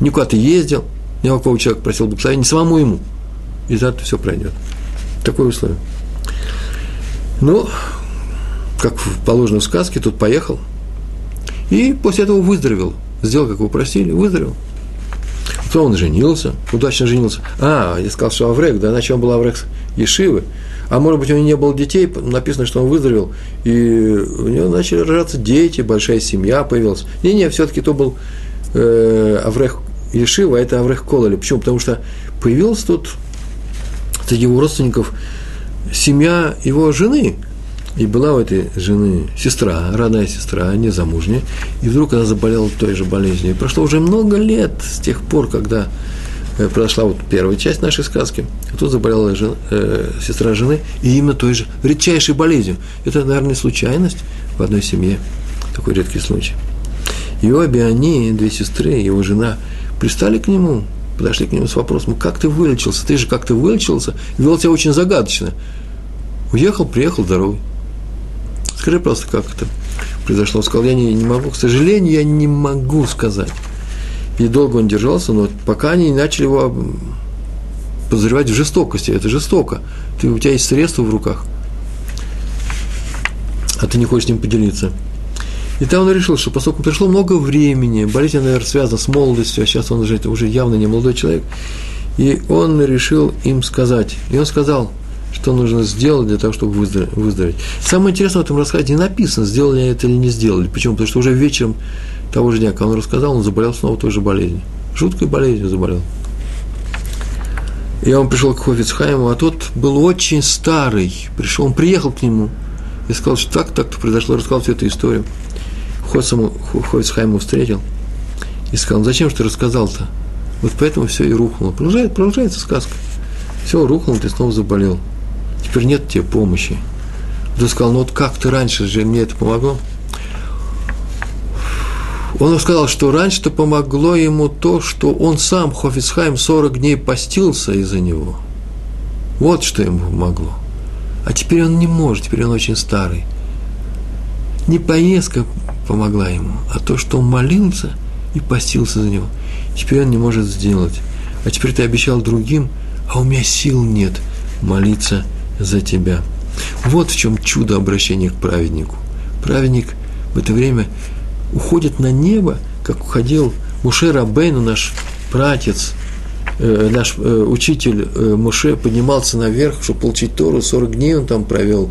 Никуда ты ездил, ни у кого человек просил благословения, самому ему. И завтра все пройдет. Такое условие. Ну, как положено в сказке, тут поехал. И после этого выздоровел. Сделал, как его просили, выздоровел. Потом он женился, удачно женился. А, я сказал, что Аврек, да, иначе он был Аврек Ешивы. А может быть, у него не было детей, написано, что он выздоровел, и у него начали рождаться дети, большая семья появилась. Не-не, все-таки то был э, Аврех Ешива, а это Аврех Кололи. Почему? Потому что появилась тут среди его родственников семья его жены – и была у этой жены сестра, родная сестра, незамужняя, и вдруг она заболела той же болезнью. И прошло уже много лет с тех пор, когда э, произошла вот первая часть нашей сказки, а тут заболела жена, э, сестра жены, и именно той же редчайшей болезнью. Это, наверное, случайность в одной семье, такой редкий случай. И обе они, две сестры, его жена, пристали к нему, подошли к нему с вопросом, как ты вылечился, ты же как-то вылечился, вел себя очень загадочно. Уехал, приехал здоровый. Скажи просто, как это произошло. Он сказал, я не, не могу, к сожалению, я не могу сказать. И долго он держался, но пока они начали его подозревать в жестокости. Это жестоко. Ты, у тебя есть средства в руках, а ты не хочешь с ним поделиться. И там он решил, что поскольку пришло много времени, болезнь, наверное, связана с молодостью, а сейчас он уже, уже явно не молодой человек, и он решил им сказать. И он сказал, что нужно сделать для того, чтобы выздороветь. Самое интересное в этом рассказе не написано, сделали это или не сделали. Почему? Потому что уже вечером того же дня, когда он рассказал, он заболел снова той же болезнью. Жуткой болезнью заболел. И он пришел к Хофицхайму, а тот был очень старый. Пришел, он приехал к нему и сказал, что так, так-то произошло, рассказал всю эту историю. Хофицхайму встретил и сказал, «Ну, зачем же ты рассказал-то? Вот поэтому все и рухнуло. Продолжает, продолжается сказка. Все, рухнул, ты снова заболел. Теперь нет тебе помощи. Ты сказал, ну вот как ты раньше же мне это помогло? Он сказал, что раньше-то помогло ему то, что он сам, Хофицхайм, 40 дней постился из-за него. Вот что ему помогло. А теперь он не может, теперь он очень старый. Не поездка помогла ему, а то, что он молился и постился за него. Теперь он не может сделать. А теперь ты обещал другим, а у меня сил нет молиться за тебя. Вот в чем чудо обращения к праведнику. Праведник в это время уходит на небо, как уходил Муше Рабейну, наш братец, э, наш э, учитель э, Муше поднимался наверх, чтобы получить Тору, 40 дней он там провел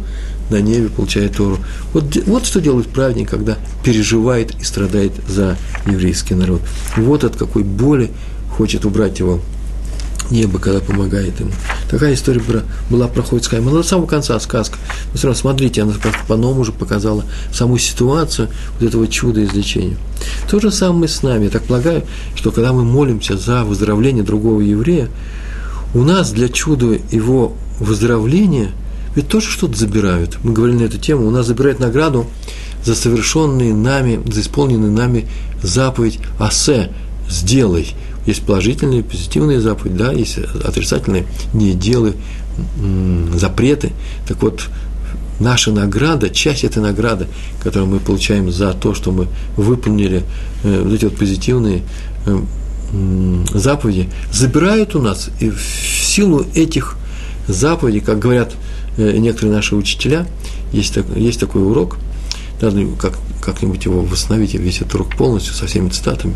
на небе, получая Тору. Вот, вот что делает праведник, когда переживает и страдает за еврейский народ. Вот от какой боли хочет убрать его небо, когда помогает ему. Такая история была про Хойцхайма. Но до самого конца сказка. Но все равно, смотрите, она по-новому уже показала саму ситуацию вот этого чуда излечения. То же самое с нами. Я так полагаю, что когда мы молимся за выздоровление другого еврея, у нас для чуда его выздоровления ведь тоже что-то забирают. Мы говорили на эту тему. У нас забирают награду за совершенные нами, за исполненные нами заповедь «Асе» – «Сделай», есть положительные, позитивные заповеди, да, есть отрицательные не делай, запреты. Так вот, наша награда, часть этой награды, которую мы получаем за то, что мы выполнили э, вот эти вот позитивные э, заповеди, забирают у нас, и в силу этих заповедей, как говорят э, некоторые наши учителя, есть, так, есть такой урок, надо как, как-нибудь его восстановить, весь этот урок полностью, со всеми цитатами,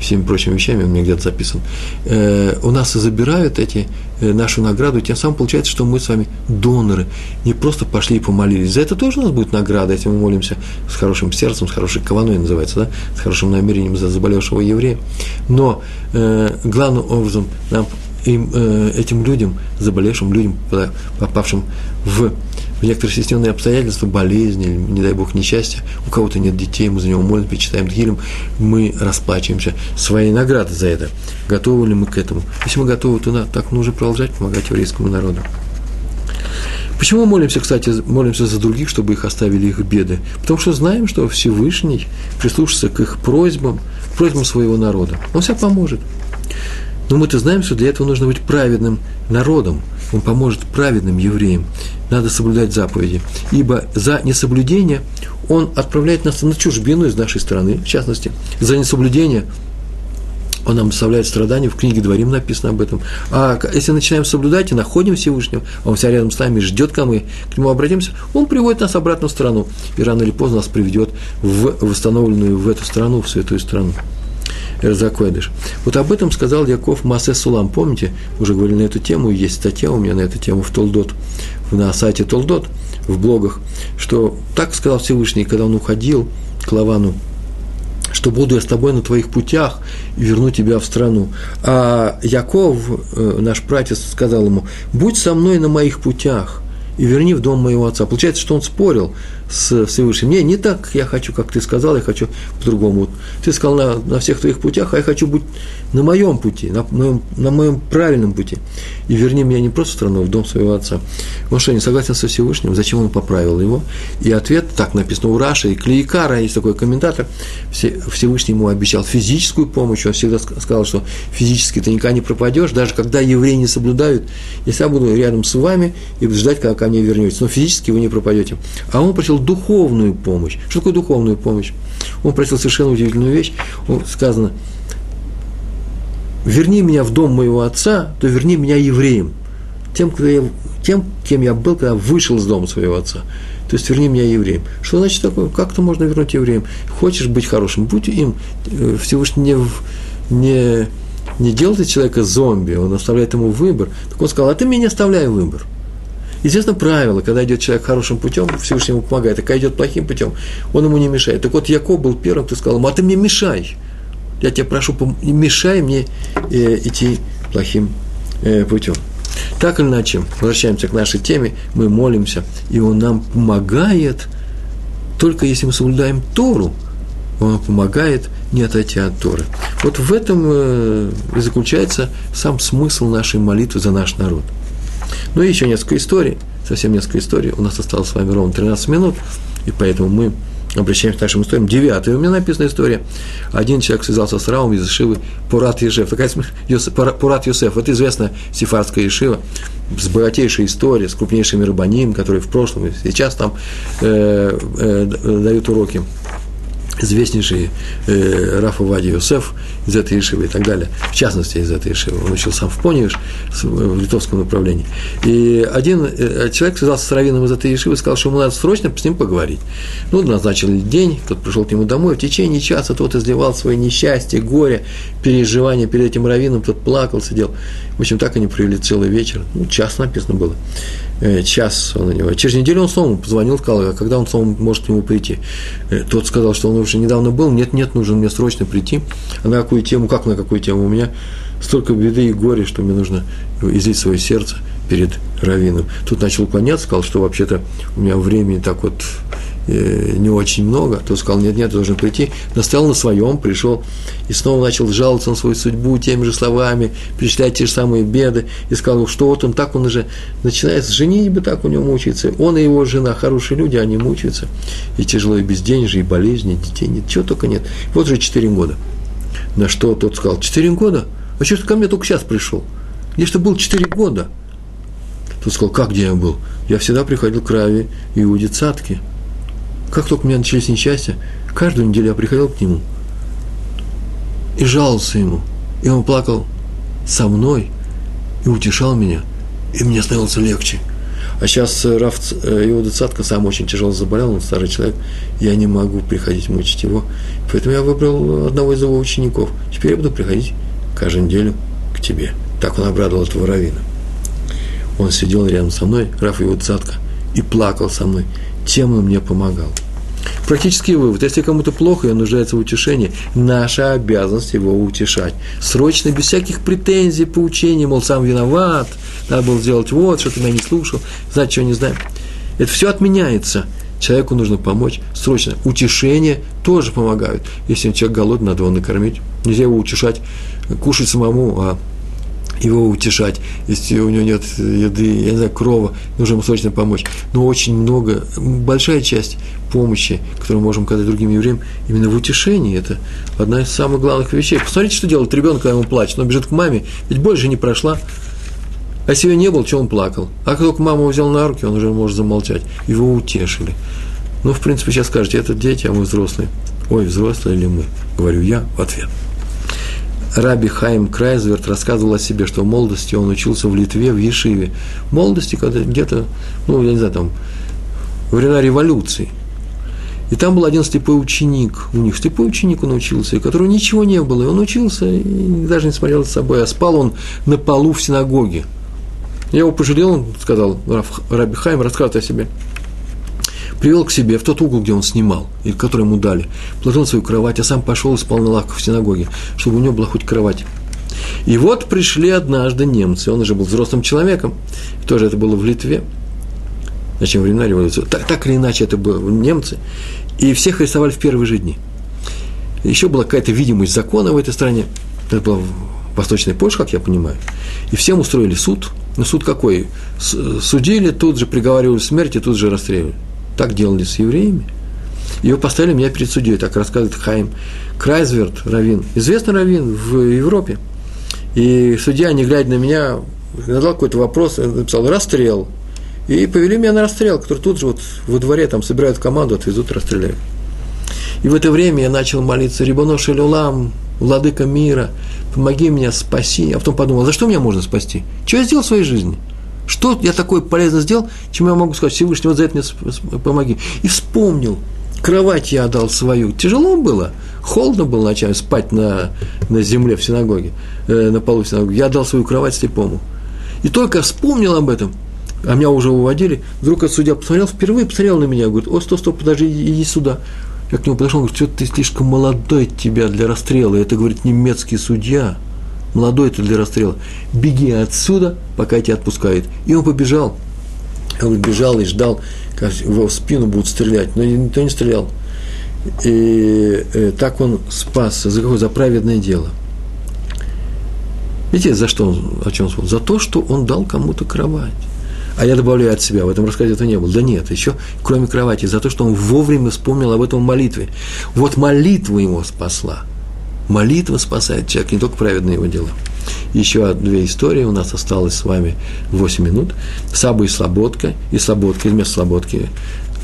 всеми прочими вещами, он мне где-то записан. Э, у нас забирают эти, э, нашу награду, тем самым получается, что мы с вами доноры, не просто пошли и помолились. За это тоже у нас будет награда, если мы молимся с хорошим сердцем, с хорошей кованой называется, да, с хорошим намерением за заболевшего еврея. Но э, главным образом нам им, э, этим людям, заболевшим людям, попавшим в, в некоторые стесненные обстоятельства, болезни, или, не дай бог, несчастья, у кого-то нет детей, мы за него молимся, читаем Тхилем, мы расплачиваемся своей наградой за это. Готовы ли мы к этому? Если мы готовы, то так нужно продолжать помогать еврейскому народу. Почему молимся, кстати, молимся за других, чтобы их оставили их беды? Потому что знаем, что Всевышний прислушается к их просьбам, просьбам своего народа. Он всем поможет. Но мы-то знаем, что для этого нужно быть праведным народом. Он поможет праведным евреям. Надо соблюдать заповеди. Ибо за несоблюдение он отправляет нас на чужбину из нашей страны, в частности. За несоблюдение он нам доставляет страдания, в книге Дворим написано об этом. А если начинаем соблюдать и находим Всевышнего, он вся рядом с нами ждет, когда мы к нему обратимся, он приводит нас обратно в страну. И рано или поздно нас приведет в восстановленную в эту страну, в святую страну. Эрзакойдыш. Вот об этом сказал Яков Масе Сулам. Помните, уже говорили на эту тему, есть статья у меня на эту тему в Толдот, на сайте Толдот, в блогах, что так сказал Всевышний, когда он уходил к Лавану, что буду я с тобой на твоих путях и верну тебя в страну. А Яков, э, наш пратец, сказал ему, будь со мной на моих путях и верни в дом моего отца. Получается, что он спорил с Всевышним. Не, не так я хочу, как ты сказал, я хочу по-другому. Ты сказал на, на всех твоих путях, а я хочу быть на моем пути, на моем, на моем правильном пути. И верни меня не просто в страну, а в дом своего отца. Что, не согласен со Всевышним? Зачем он поправил его? И ответ, так написано у Раши и Клеикара, есть такой комментатор, Всевышний ему обещал физическую помощь, он всегда сказал, что физически ты никогда не пропадешь, даже когда евреи не соблюдают, если я буду рядом с вами и ждать, когда ко мне вернетесь, но физически вы не пропадете. А он просил духовную помощь. Что такое духовную помощь? Он просил совершенно удивительную вещь. Сказано, верни меня в дом моего отца, то верни меня евреем. Тем, кто я, тем, кем я был, когда вышел из дома своего отца. То есть верни меня евреем. Что значит такое? Как это можно вернуть евреем? Хочешь быть хорошим, будь им. Э, Всевышний не, не, не делает человека зомби, он оставляет ему выбор. Так он сказал, а ты мне не оставляй выбор. Естественно, правило, когда идет человек хорошим путем, Всевышний ему помогает, а когда идет плохим путем, он ему не мешает. Так вот, Яков был первым, кто сказал ему, а ты мне мешай. Я тебя прошу, мешай мне э, идти плохим э, путем. Так или иначе, возвращаемся к нашей теме, мы молимся, и Он нам помогает, только если мы соблюдаем Тору, Он помогает не отойти от Торы. Вот в этом э, и заключается сам смысл нашей молитвы за наш народ – ну и еще несколько историй, совсем несколько историй. У нас осталось с вами ровно 13 минут, и поэтому мы обращаемся к нашим историям. Девятая у меня написана история. Один человек связался с Равом из Ишивы Пурат Ешев. Такая Пурат Юсеф. Это известная сифарская Ешива с богатейшей историей, с крупнейшими рыбаним, которые в прошлом и сейчас там э, э, дают уроки известнейший э, Рафа Вади Юсеф из этой Ишивы и так далее, в частности из этой Ишивы. Он учил сам в Поневиш, в литовском направлении. И один э, человек связался с раввином из этой Ишивы и сказал, что ему надо срочно с ним поговорить. Ну, назначили день, тот пришел к нему домой, в течение часа тот изливал свои несчастья, горе, переживания перед этим раввином, тот плакал, сидел. В общем, так они провели целый вечер. Ну, час написано было. Э, час он у него. Через неделю он снова позвонил, сказал, а когда он снова может к нему прийти. Э, тот сказал, что он уже недавно был, нет, нет, нужно мне срочно прийти. А на какую тему, как на какую тему? У меня столько беды и горя, что мне нужно излить свое сердце перед раввином. Тут начал уклоняться, сказал, что вообще-то у меня времени так вот не очень много, то сказал, нет, нет, ты должен прийти, настоял на своем, пришел и снова начал жаловаться на свою судьбу теми же словами, перечислять те же самые беды, и сказал, что вот он так, он уже начинает с женитьбы, так у него мучается, он и его жена, хорошие люди, они мучаются, и тяжело, и безденежье, и болезни, и детей нет, чего только нет. Вот уже 4 года. На что тот сказал, 4 года? А что ты ко мне только сейчас пришел? Где что был 4 года? Тот сказал, как где я был? Я всегда приходил к Раве Иуде Цатке – как только у меня начались несчастья, каждую неделю я приходил к нему и жаловался ему. И он плакал со мной и утешал меня, и мне становилось легче. А сейчас Раф, Иуда Цатка сам очень тяжело заболел, он старый человек, я не могу приходить мучить его. Поэтому я выбрал одного из его учеников. Теперь я буду приходить каждую неделю к тебе. Так он обрадовал этого равина. Он сидел рядом со мной, Раф Иуда Цатка, и плакал со мной. Тем он мне помогал. Практический вывод. Если кому-то плохо и он нуждается в утешении, наша обязанность его утешать. Срочно, без всяких претензий, поучений, мол, сам виноват, надо было сделать вот, что ты меня не слушал, знать, чего не знаю. Это все отменяется. Человеку нужно помочь срочно. Утешение тоже помогают. Если человек голодный, надо его накормить. Нельзя его утешать, кушать самому, а его утешать, если у него нет еды, я не знаю, крова, нужно ему срочно помочь. Но очень много, большая часть помощи, которую мы можем оказать другим евреям, именно в утешении. Это одна из самых главных вещей. Посмотрите, что делает ребенок, когда ему плачет. Он бежит к маме, ведь больше не прошла. А если ее не было, что он плакал? А как только маму взял на руки, он уже может замолчать. Его утешили. Ну, в принципе, сейчас скажете, это дети, а мы взрослые. Ой, взрослые ли мы? Говорю я в ответ. Раби Хайм Крайзверт рассказывал о себе, что в молодости он учился в Литве, в Ешиве. В молодости, когда где-то, ну, я не знаю, там, во времена революции. И там был один слепой ученик, у них слепой ученик он учился, у которого ничего не было, и он учился, и даже не смотрел за собой, а спал он на полу в синагоге. Я его пожалел, он сказал, Раби Хайм рассказывает о себе привел к себе в тот угол, где он снимал, и который ему дали, положил свою кровать, а сам пошел и спал на лавках в синагоге, чтобы у него была хоть кровать. И вот пришли однажды немцы, он уже был взрослым человеком, тоже это было в Литве, во времена революции, так, так или иначе это было немцы, и всех арестовали в первые же дни. Еще была какая-то видимость закона в этой стране, это была Восточная Польша, как я понимаю, и всем устроили суд, ну суд какой? Судили, тут же приговаривали к смерти, тут же расстреливали. Так делали с евреями. Его поставили меня перед судьей, так рассказывает Хайм Крайзверт, Равин, известный Равин в Европе. И судья, не глядя на меня, задал какой-то вопрос, написал «расстрел». И повели меня на расстрел, который тут же вот во дворе там собирают команду, отвезут расстреляют. И в это время я начал молиться «Рибоно Шелюлам, владыка мира, помоги меня, спаси». А потом подумал, за что меня можно спасти? Что я сделал в своей жизни? Что я такое полезно сделал, чем я могу сказать, Всевышний, вот за это мне помоги. И вспомнил, кровать я отдал свою. Тяжело было, холодно было ночами спать на, на земле в синагоге, э, на полу в синагоге. Я отдал свою кровать слепому. И только вспомнил об этом, а меня уже уводили, вдруг этот судья посмотрел, впервые посмотрел на меня, говорит, о, стоп, стоп, подожди, иди сюда. Я к нему подошел, говорит, что ты слишком молодой тебя для расстрела. Это, говорит, немецкий судья – молодой ты для расстрела, беги отсюда, пока тебя отпускают. И он побежал. Он бежал и ждал, как его в спину будут стрелять, но никто не стрелял. И э, так он спасся. За какое? За праведное дело. Видите, за что он, о чем он вспомнил? За то, что он дал кому-то кровать. А я добавляю от себя, в этом рассказе этого не было. Да нет, еще кроме кровати, за то, что он вовремя вспомнил об этом в молитве. Вот молитва его спасла – Молитва спасает человека, не только праведные его дела. Еще две истории у нас осталось с вами 8 минут. Саба и Слободка, и Слободка, из места Слободки,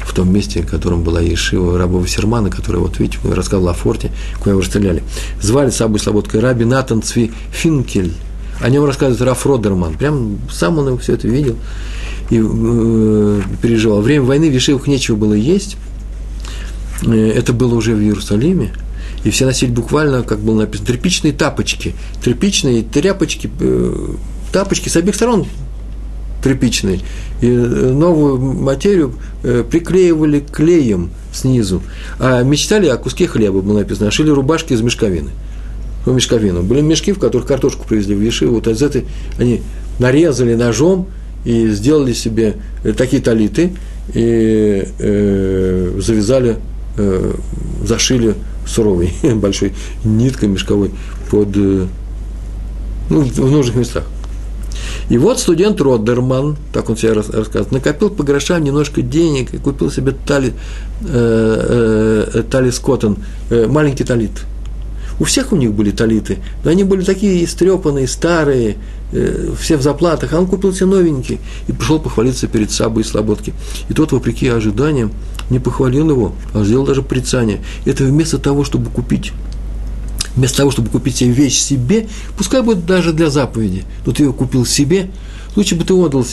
в том месте, в котором была Ешива рабова Сермана, который, вот видите, рассказывал о форте, куда его расстреляли. Звали Сабу и Слободкой раби Натан Цви Финкель. О нем рассказывает Раф Родерман. Прям сам он все это видел и э, переживал. Время войны в Ешивах нечего было есть. Э, это было уже в Иерусалиме – и все носили буквально, как было написано, тряпичные тапочки. Тряпичные тряпочки, э, тапочки с обеих сторон тряпичные. И э, новую материю э, приклеивали клеем снизу. А мечтали о куске хлеба, было написано, а шили рубашки из мешковины. Ну, мешковину. Были мешки, в которых картошку привезли в Ешиву. Вот из этой они нарезали ножом и сделали себе такие талиты и э, завязали, э, зашили суровой, [laughs] большой ниткой мешковой под, э, ну, в нужных местах. И вот студент Роддерман, так он себя рассказывает, накопил по грошам немножко денег и купил себе тали, э, э, талис коттон, э, маленький талит. У всех у них были талиты, но они были такие истрепанные, старые, э, все в заплатах, а он купил себе новенький и пришел похвалиться перед Сабой и Слободки. И тот, вопреки ожиданиям, не похвалил его, а сделал даже прицание. Это вместо того, чтобы купить вместо того, чтобы купить себе вещь себе, пускай будет даже для заповеди, но ты ее купил себе, лучше бы ты отдал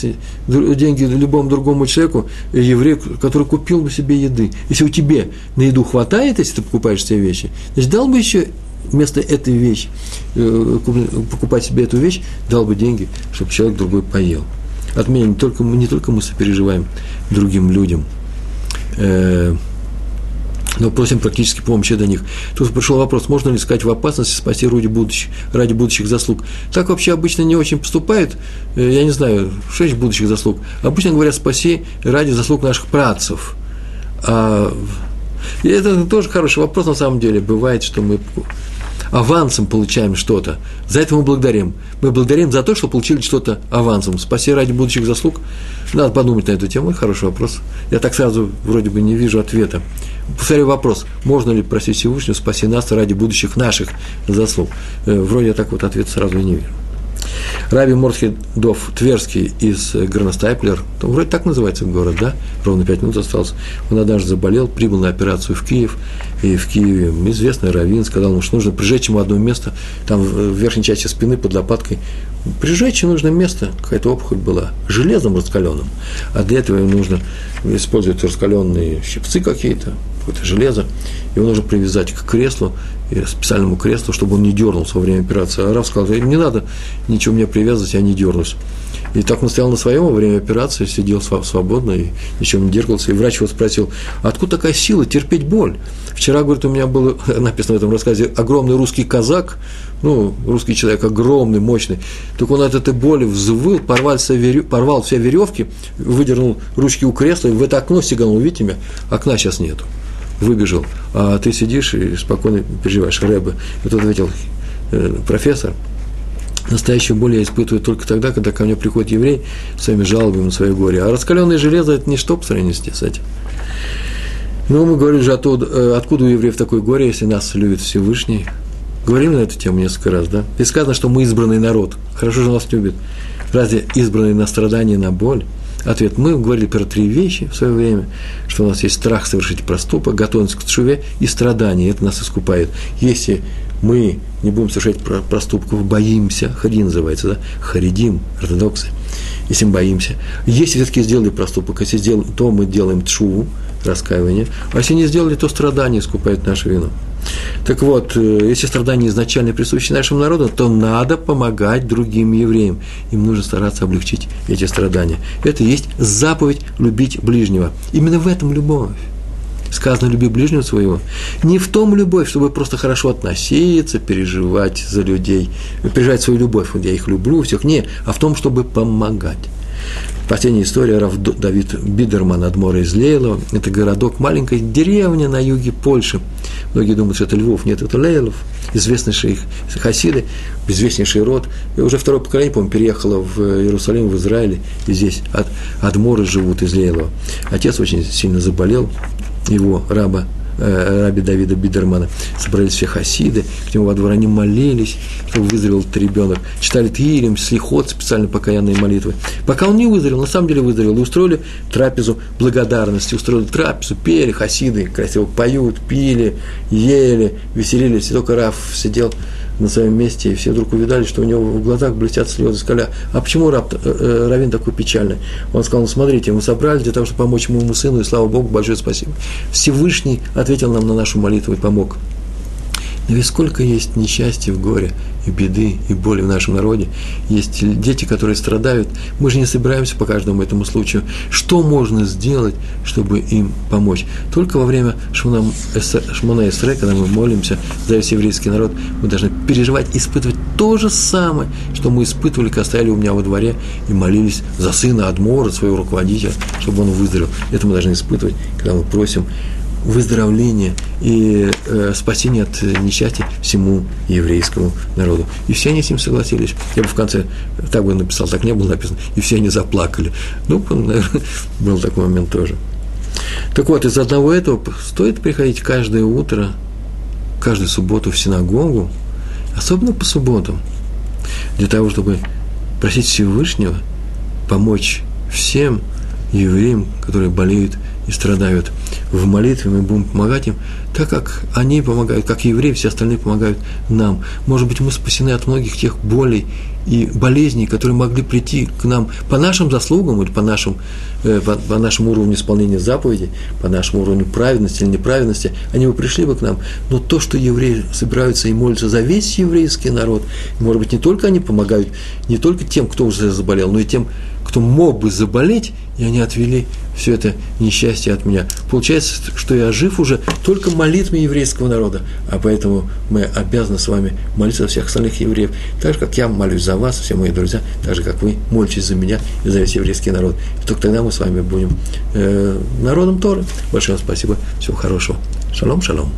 деньги любому другому человеку, еврею, который купил бы себе еды. Если у тебя на еду хватает, если ты покупаешь себе вещи, значит, дал бы еще вместо этой вещи, э, покупать себе эту вещь, дал бы деньги, чтобы человек другой поел. От меня не только, не только мы сопереживаем другим людям, э, но просим практически помощи до них. Тут пришел вопрос, можно ли искать в опасности спасти ради будущих, ради будущих заслуг. Так вообще обычно не очень поступают, э, я не знаю, что есть будущих заслуг. Обычно говорят, спаси ради заслуг наших працев. А, и это тоже хороший вопрос на самом деле. Бывает, что мы авансом получаем что-то. За это мы благодарим. Мы благодарим за то, что получили что-то авансом. Спаси ради будущих заслуг. Надо подумать на эту тему. Хороший вопрос. Я так сразу вроде бы не вижу ответа. Повторяю вопрос. Можно ли просить Всевышнего спаси нас ради будущих наших заслуг? Э, вроде я так вот ответ сразу и не вижу. Раби Мортхедов Тверский из Горностайплер, там вроде так называется город, да? Ровно пять минут осталось. Он однажды заболел, прибыл на операцию в Киев, и в Киеве известный раввин сказал ему, что нужно прижечь ему одно место, там в верхней части спины под лопаткой, прижечь нужно место, какая-то опухоль была, железом раскаленным, а для этого нужно использовать раскаленные щипцы какие-то, какое-то железо, его нужно привязать к креслу, специальному креслу, чтобы он не дернулся во время операции. А Раф сказал, не надо ничего мне привязывать, я не дернусь. И так он стоял на своем во время операции, сидел свободно и ничего не дергался. И врач его спросил, откуда такая сила терпеть боль? Вчера, говорит, у меня было [laughs] написано в этом рассказе, огромный русский казак, ну, русский человек огромный, мощный. Так он от этой боли взвыл, порвал все, порвал все веревки, выдернул ручки у кресла и в это окно сиганул. Видите меня? Окна сейчас нету выбежал, а ты сидишь и спокойно переживаешь, Рэбе. И тут ответил э, профессор, настоящую боль я испытываю только тогда, когда ко мне приходит еврей своими жалобами на свое горе. А раскаленное железо – это ничто по сравнению с этим. Ну, мы говорили же, э, откуда у евреев такое горе, если нас любит Всевышний. Говорили на эту тему несколько раз, да? И сказано, что мы избранный народ. Хорошо же нас любит. Разве избранный на страдания, на боль? Ответ. Мы говорили про три вещи в свое время, что у нас есть страх совершить проступок, готовность к чуве и страдания. Это нас искупает. Если мы не будем совершать проступков, боимся, хари называется, да, харидим, ортодоксы, если мы боимся. Если все-таки сделали проступок, если сделали, то мы делаем тшуву, раскаивание, а если не сделали, то страдания искупают нашу вину. Так вот, э, если страдания изначально присущи нашему народу, то надо помогать другим евреям. Им нужно стараться облегчить эти страдания. Это и есть заповедь любить ближнего. Именно в этом любовь. Сказано, люби ближнего своего. Не в том любовь, чтобы просто хорошо относиться, переживать за людей, переживать свою любовь, вот я их люблю, всех, не, а в том, чтобы помогать. Последняя история Рав Давид Бидерман Адмора из Лейлова. Это городок, маленькая деревня на юге Польши. Многие думают, что это Львов. Нет, это Лейлов, известнейшие их хасиды, известнейший род. И уже второе поколение, по-моему, переехало в Иерусалим, в Израиле. И здесь Ад, Адморы живут из Лейлова. Отец очень сильно заболел, его раба раби Давида Бидермана. Собрались все хасиды, к нему во двор они молились, чтобы выздоровел этот ребенок. Читали Тирим, Слихот, специально покаянные молитвы. Пока он не выздоровел, на самом деле выздоровел, и устроили трапезу благодарности, устроили трапезу, пели хасиды, красиво поют, пили, ели, веселились. И только Раф сидел на своем месте, и все вдруг увидали, что у него в глазах блестят слезы. Сказали, а почему раб, э, э, Равин такой печальный? Он сказал, ну смотрите, мы собрались для того, чтобы помочь моему сыну, и слава Богу, большое спасибо. Всевышний ответил нам на нашу молитву и помог. Но ведь сколько есть несчастья в горе, и беды, и боли в нашем народе. Есть дети, которые страдают. Мы же не собираемся по каждому этому случаю. Что можно сделать, чтобы им помочь? Только во время Шмона Эсре, когда мы молимся за весь еврейский народ, мы должны переживать, испытывать то же самое, что мы испытывали, когда стояли у меня во дворе и молились за сына Адмора, своего руководителя, чтобы он выздоровел. Это мы должны испытывать, когда мы просим выздоровления и э, спасения от несчастья всему еврейскому народу. И все они с ним согласились. Я бы в конце так бы написал, так не было написано, и все они заплакали. Ну, [laughs] был такой момент тоже. Так вот, из одного этого стоит приходить каждое утро, каждую субботу в синагогу, особенно по субботам, для того, чтобы просить Всевышнего помочь всем евреям, которые болеют и страдают в молитве, мы будем помогать им, так как они помогают, как евреи, все остальные помогают нам. Может быть, мы спасены от многих тех болей и болезней, которые могли прийти к нам по нашим заслугам или по, нашим, э, по, по нашему уровню исполнения заповедей, по нашему уровню праведности или неправедности, они бы пришли бы к нам. Но то, что евреи собираются и молятся за весь еврейский народ, может быть, не только они помогают, не только тем, кто уже заболел, но и тем, кто мог бы заболеть, и они отвели все это несчастье от меня. Получается, что я жив уже только молитвами еврейского народа, а поэтому мы обязаны с вами молиться за всех остальных евреев, так же, как я молюсь за вас, все мои друзья, так же, как вы молитесь за меня и за весь еврейский народ. И только тогда мы с вами будем э, народом Торы. Большое вам спасибо, всего хорошего. Шалом, шалом.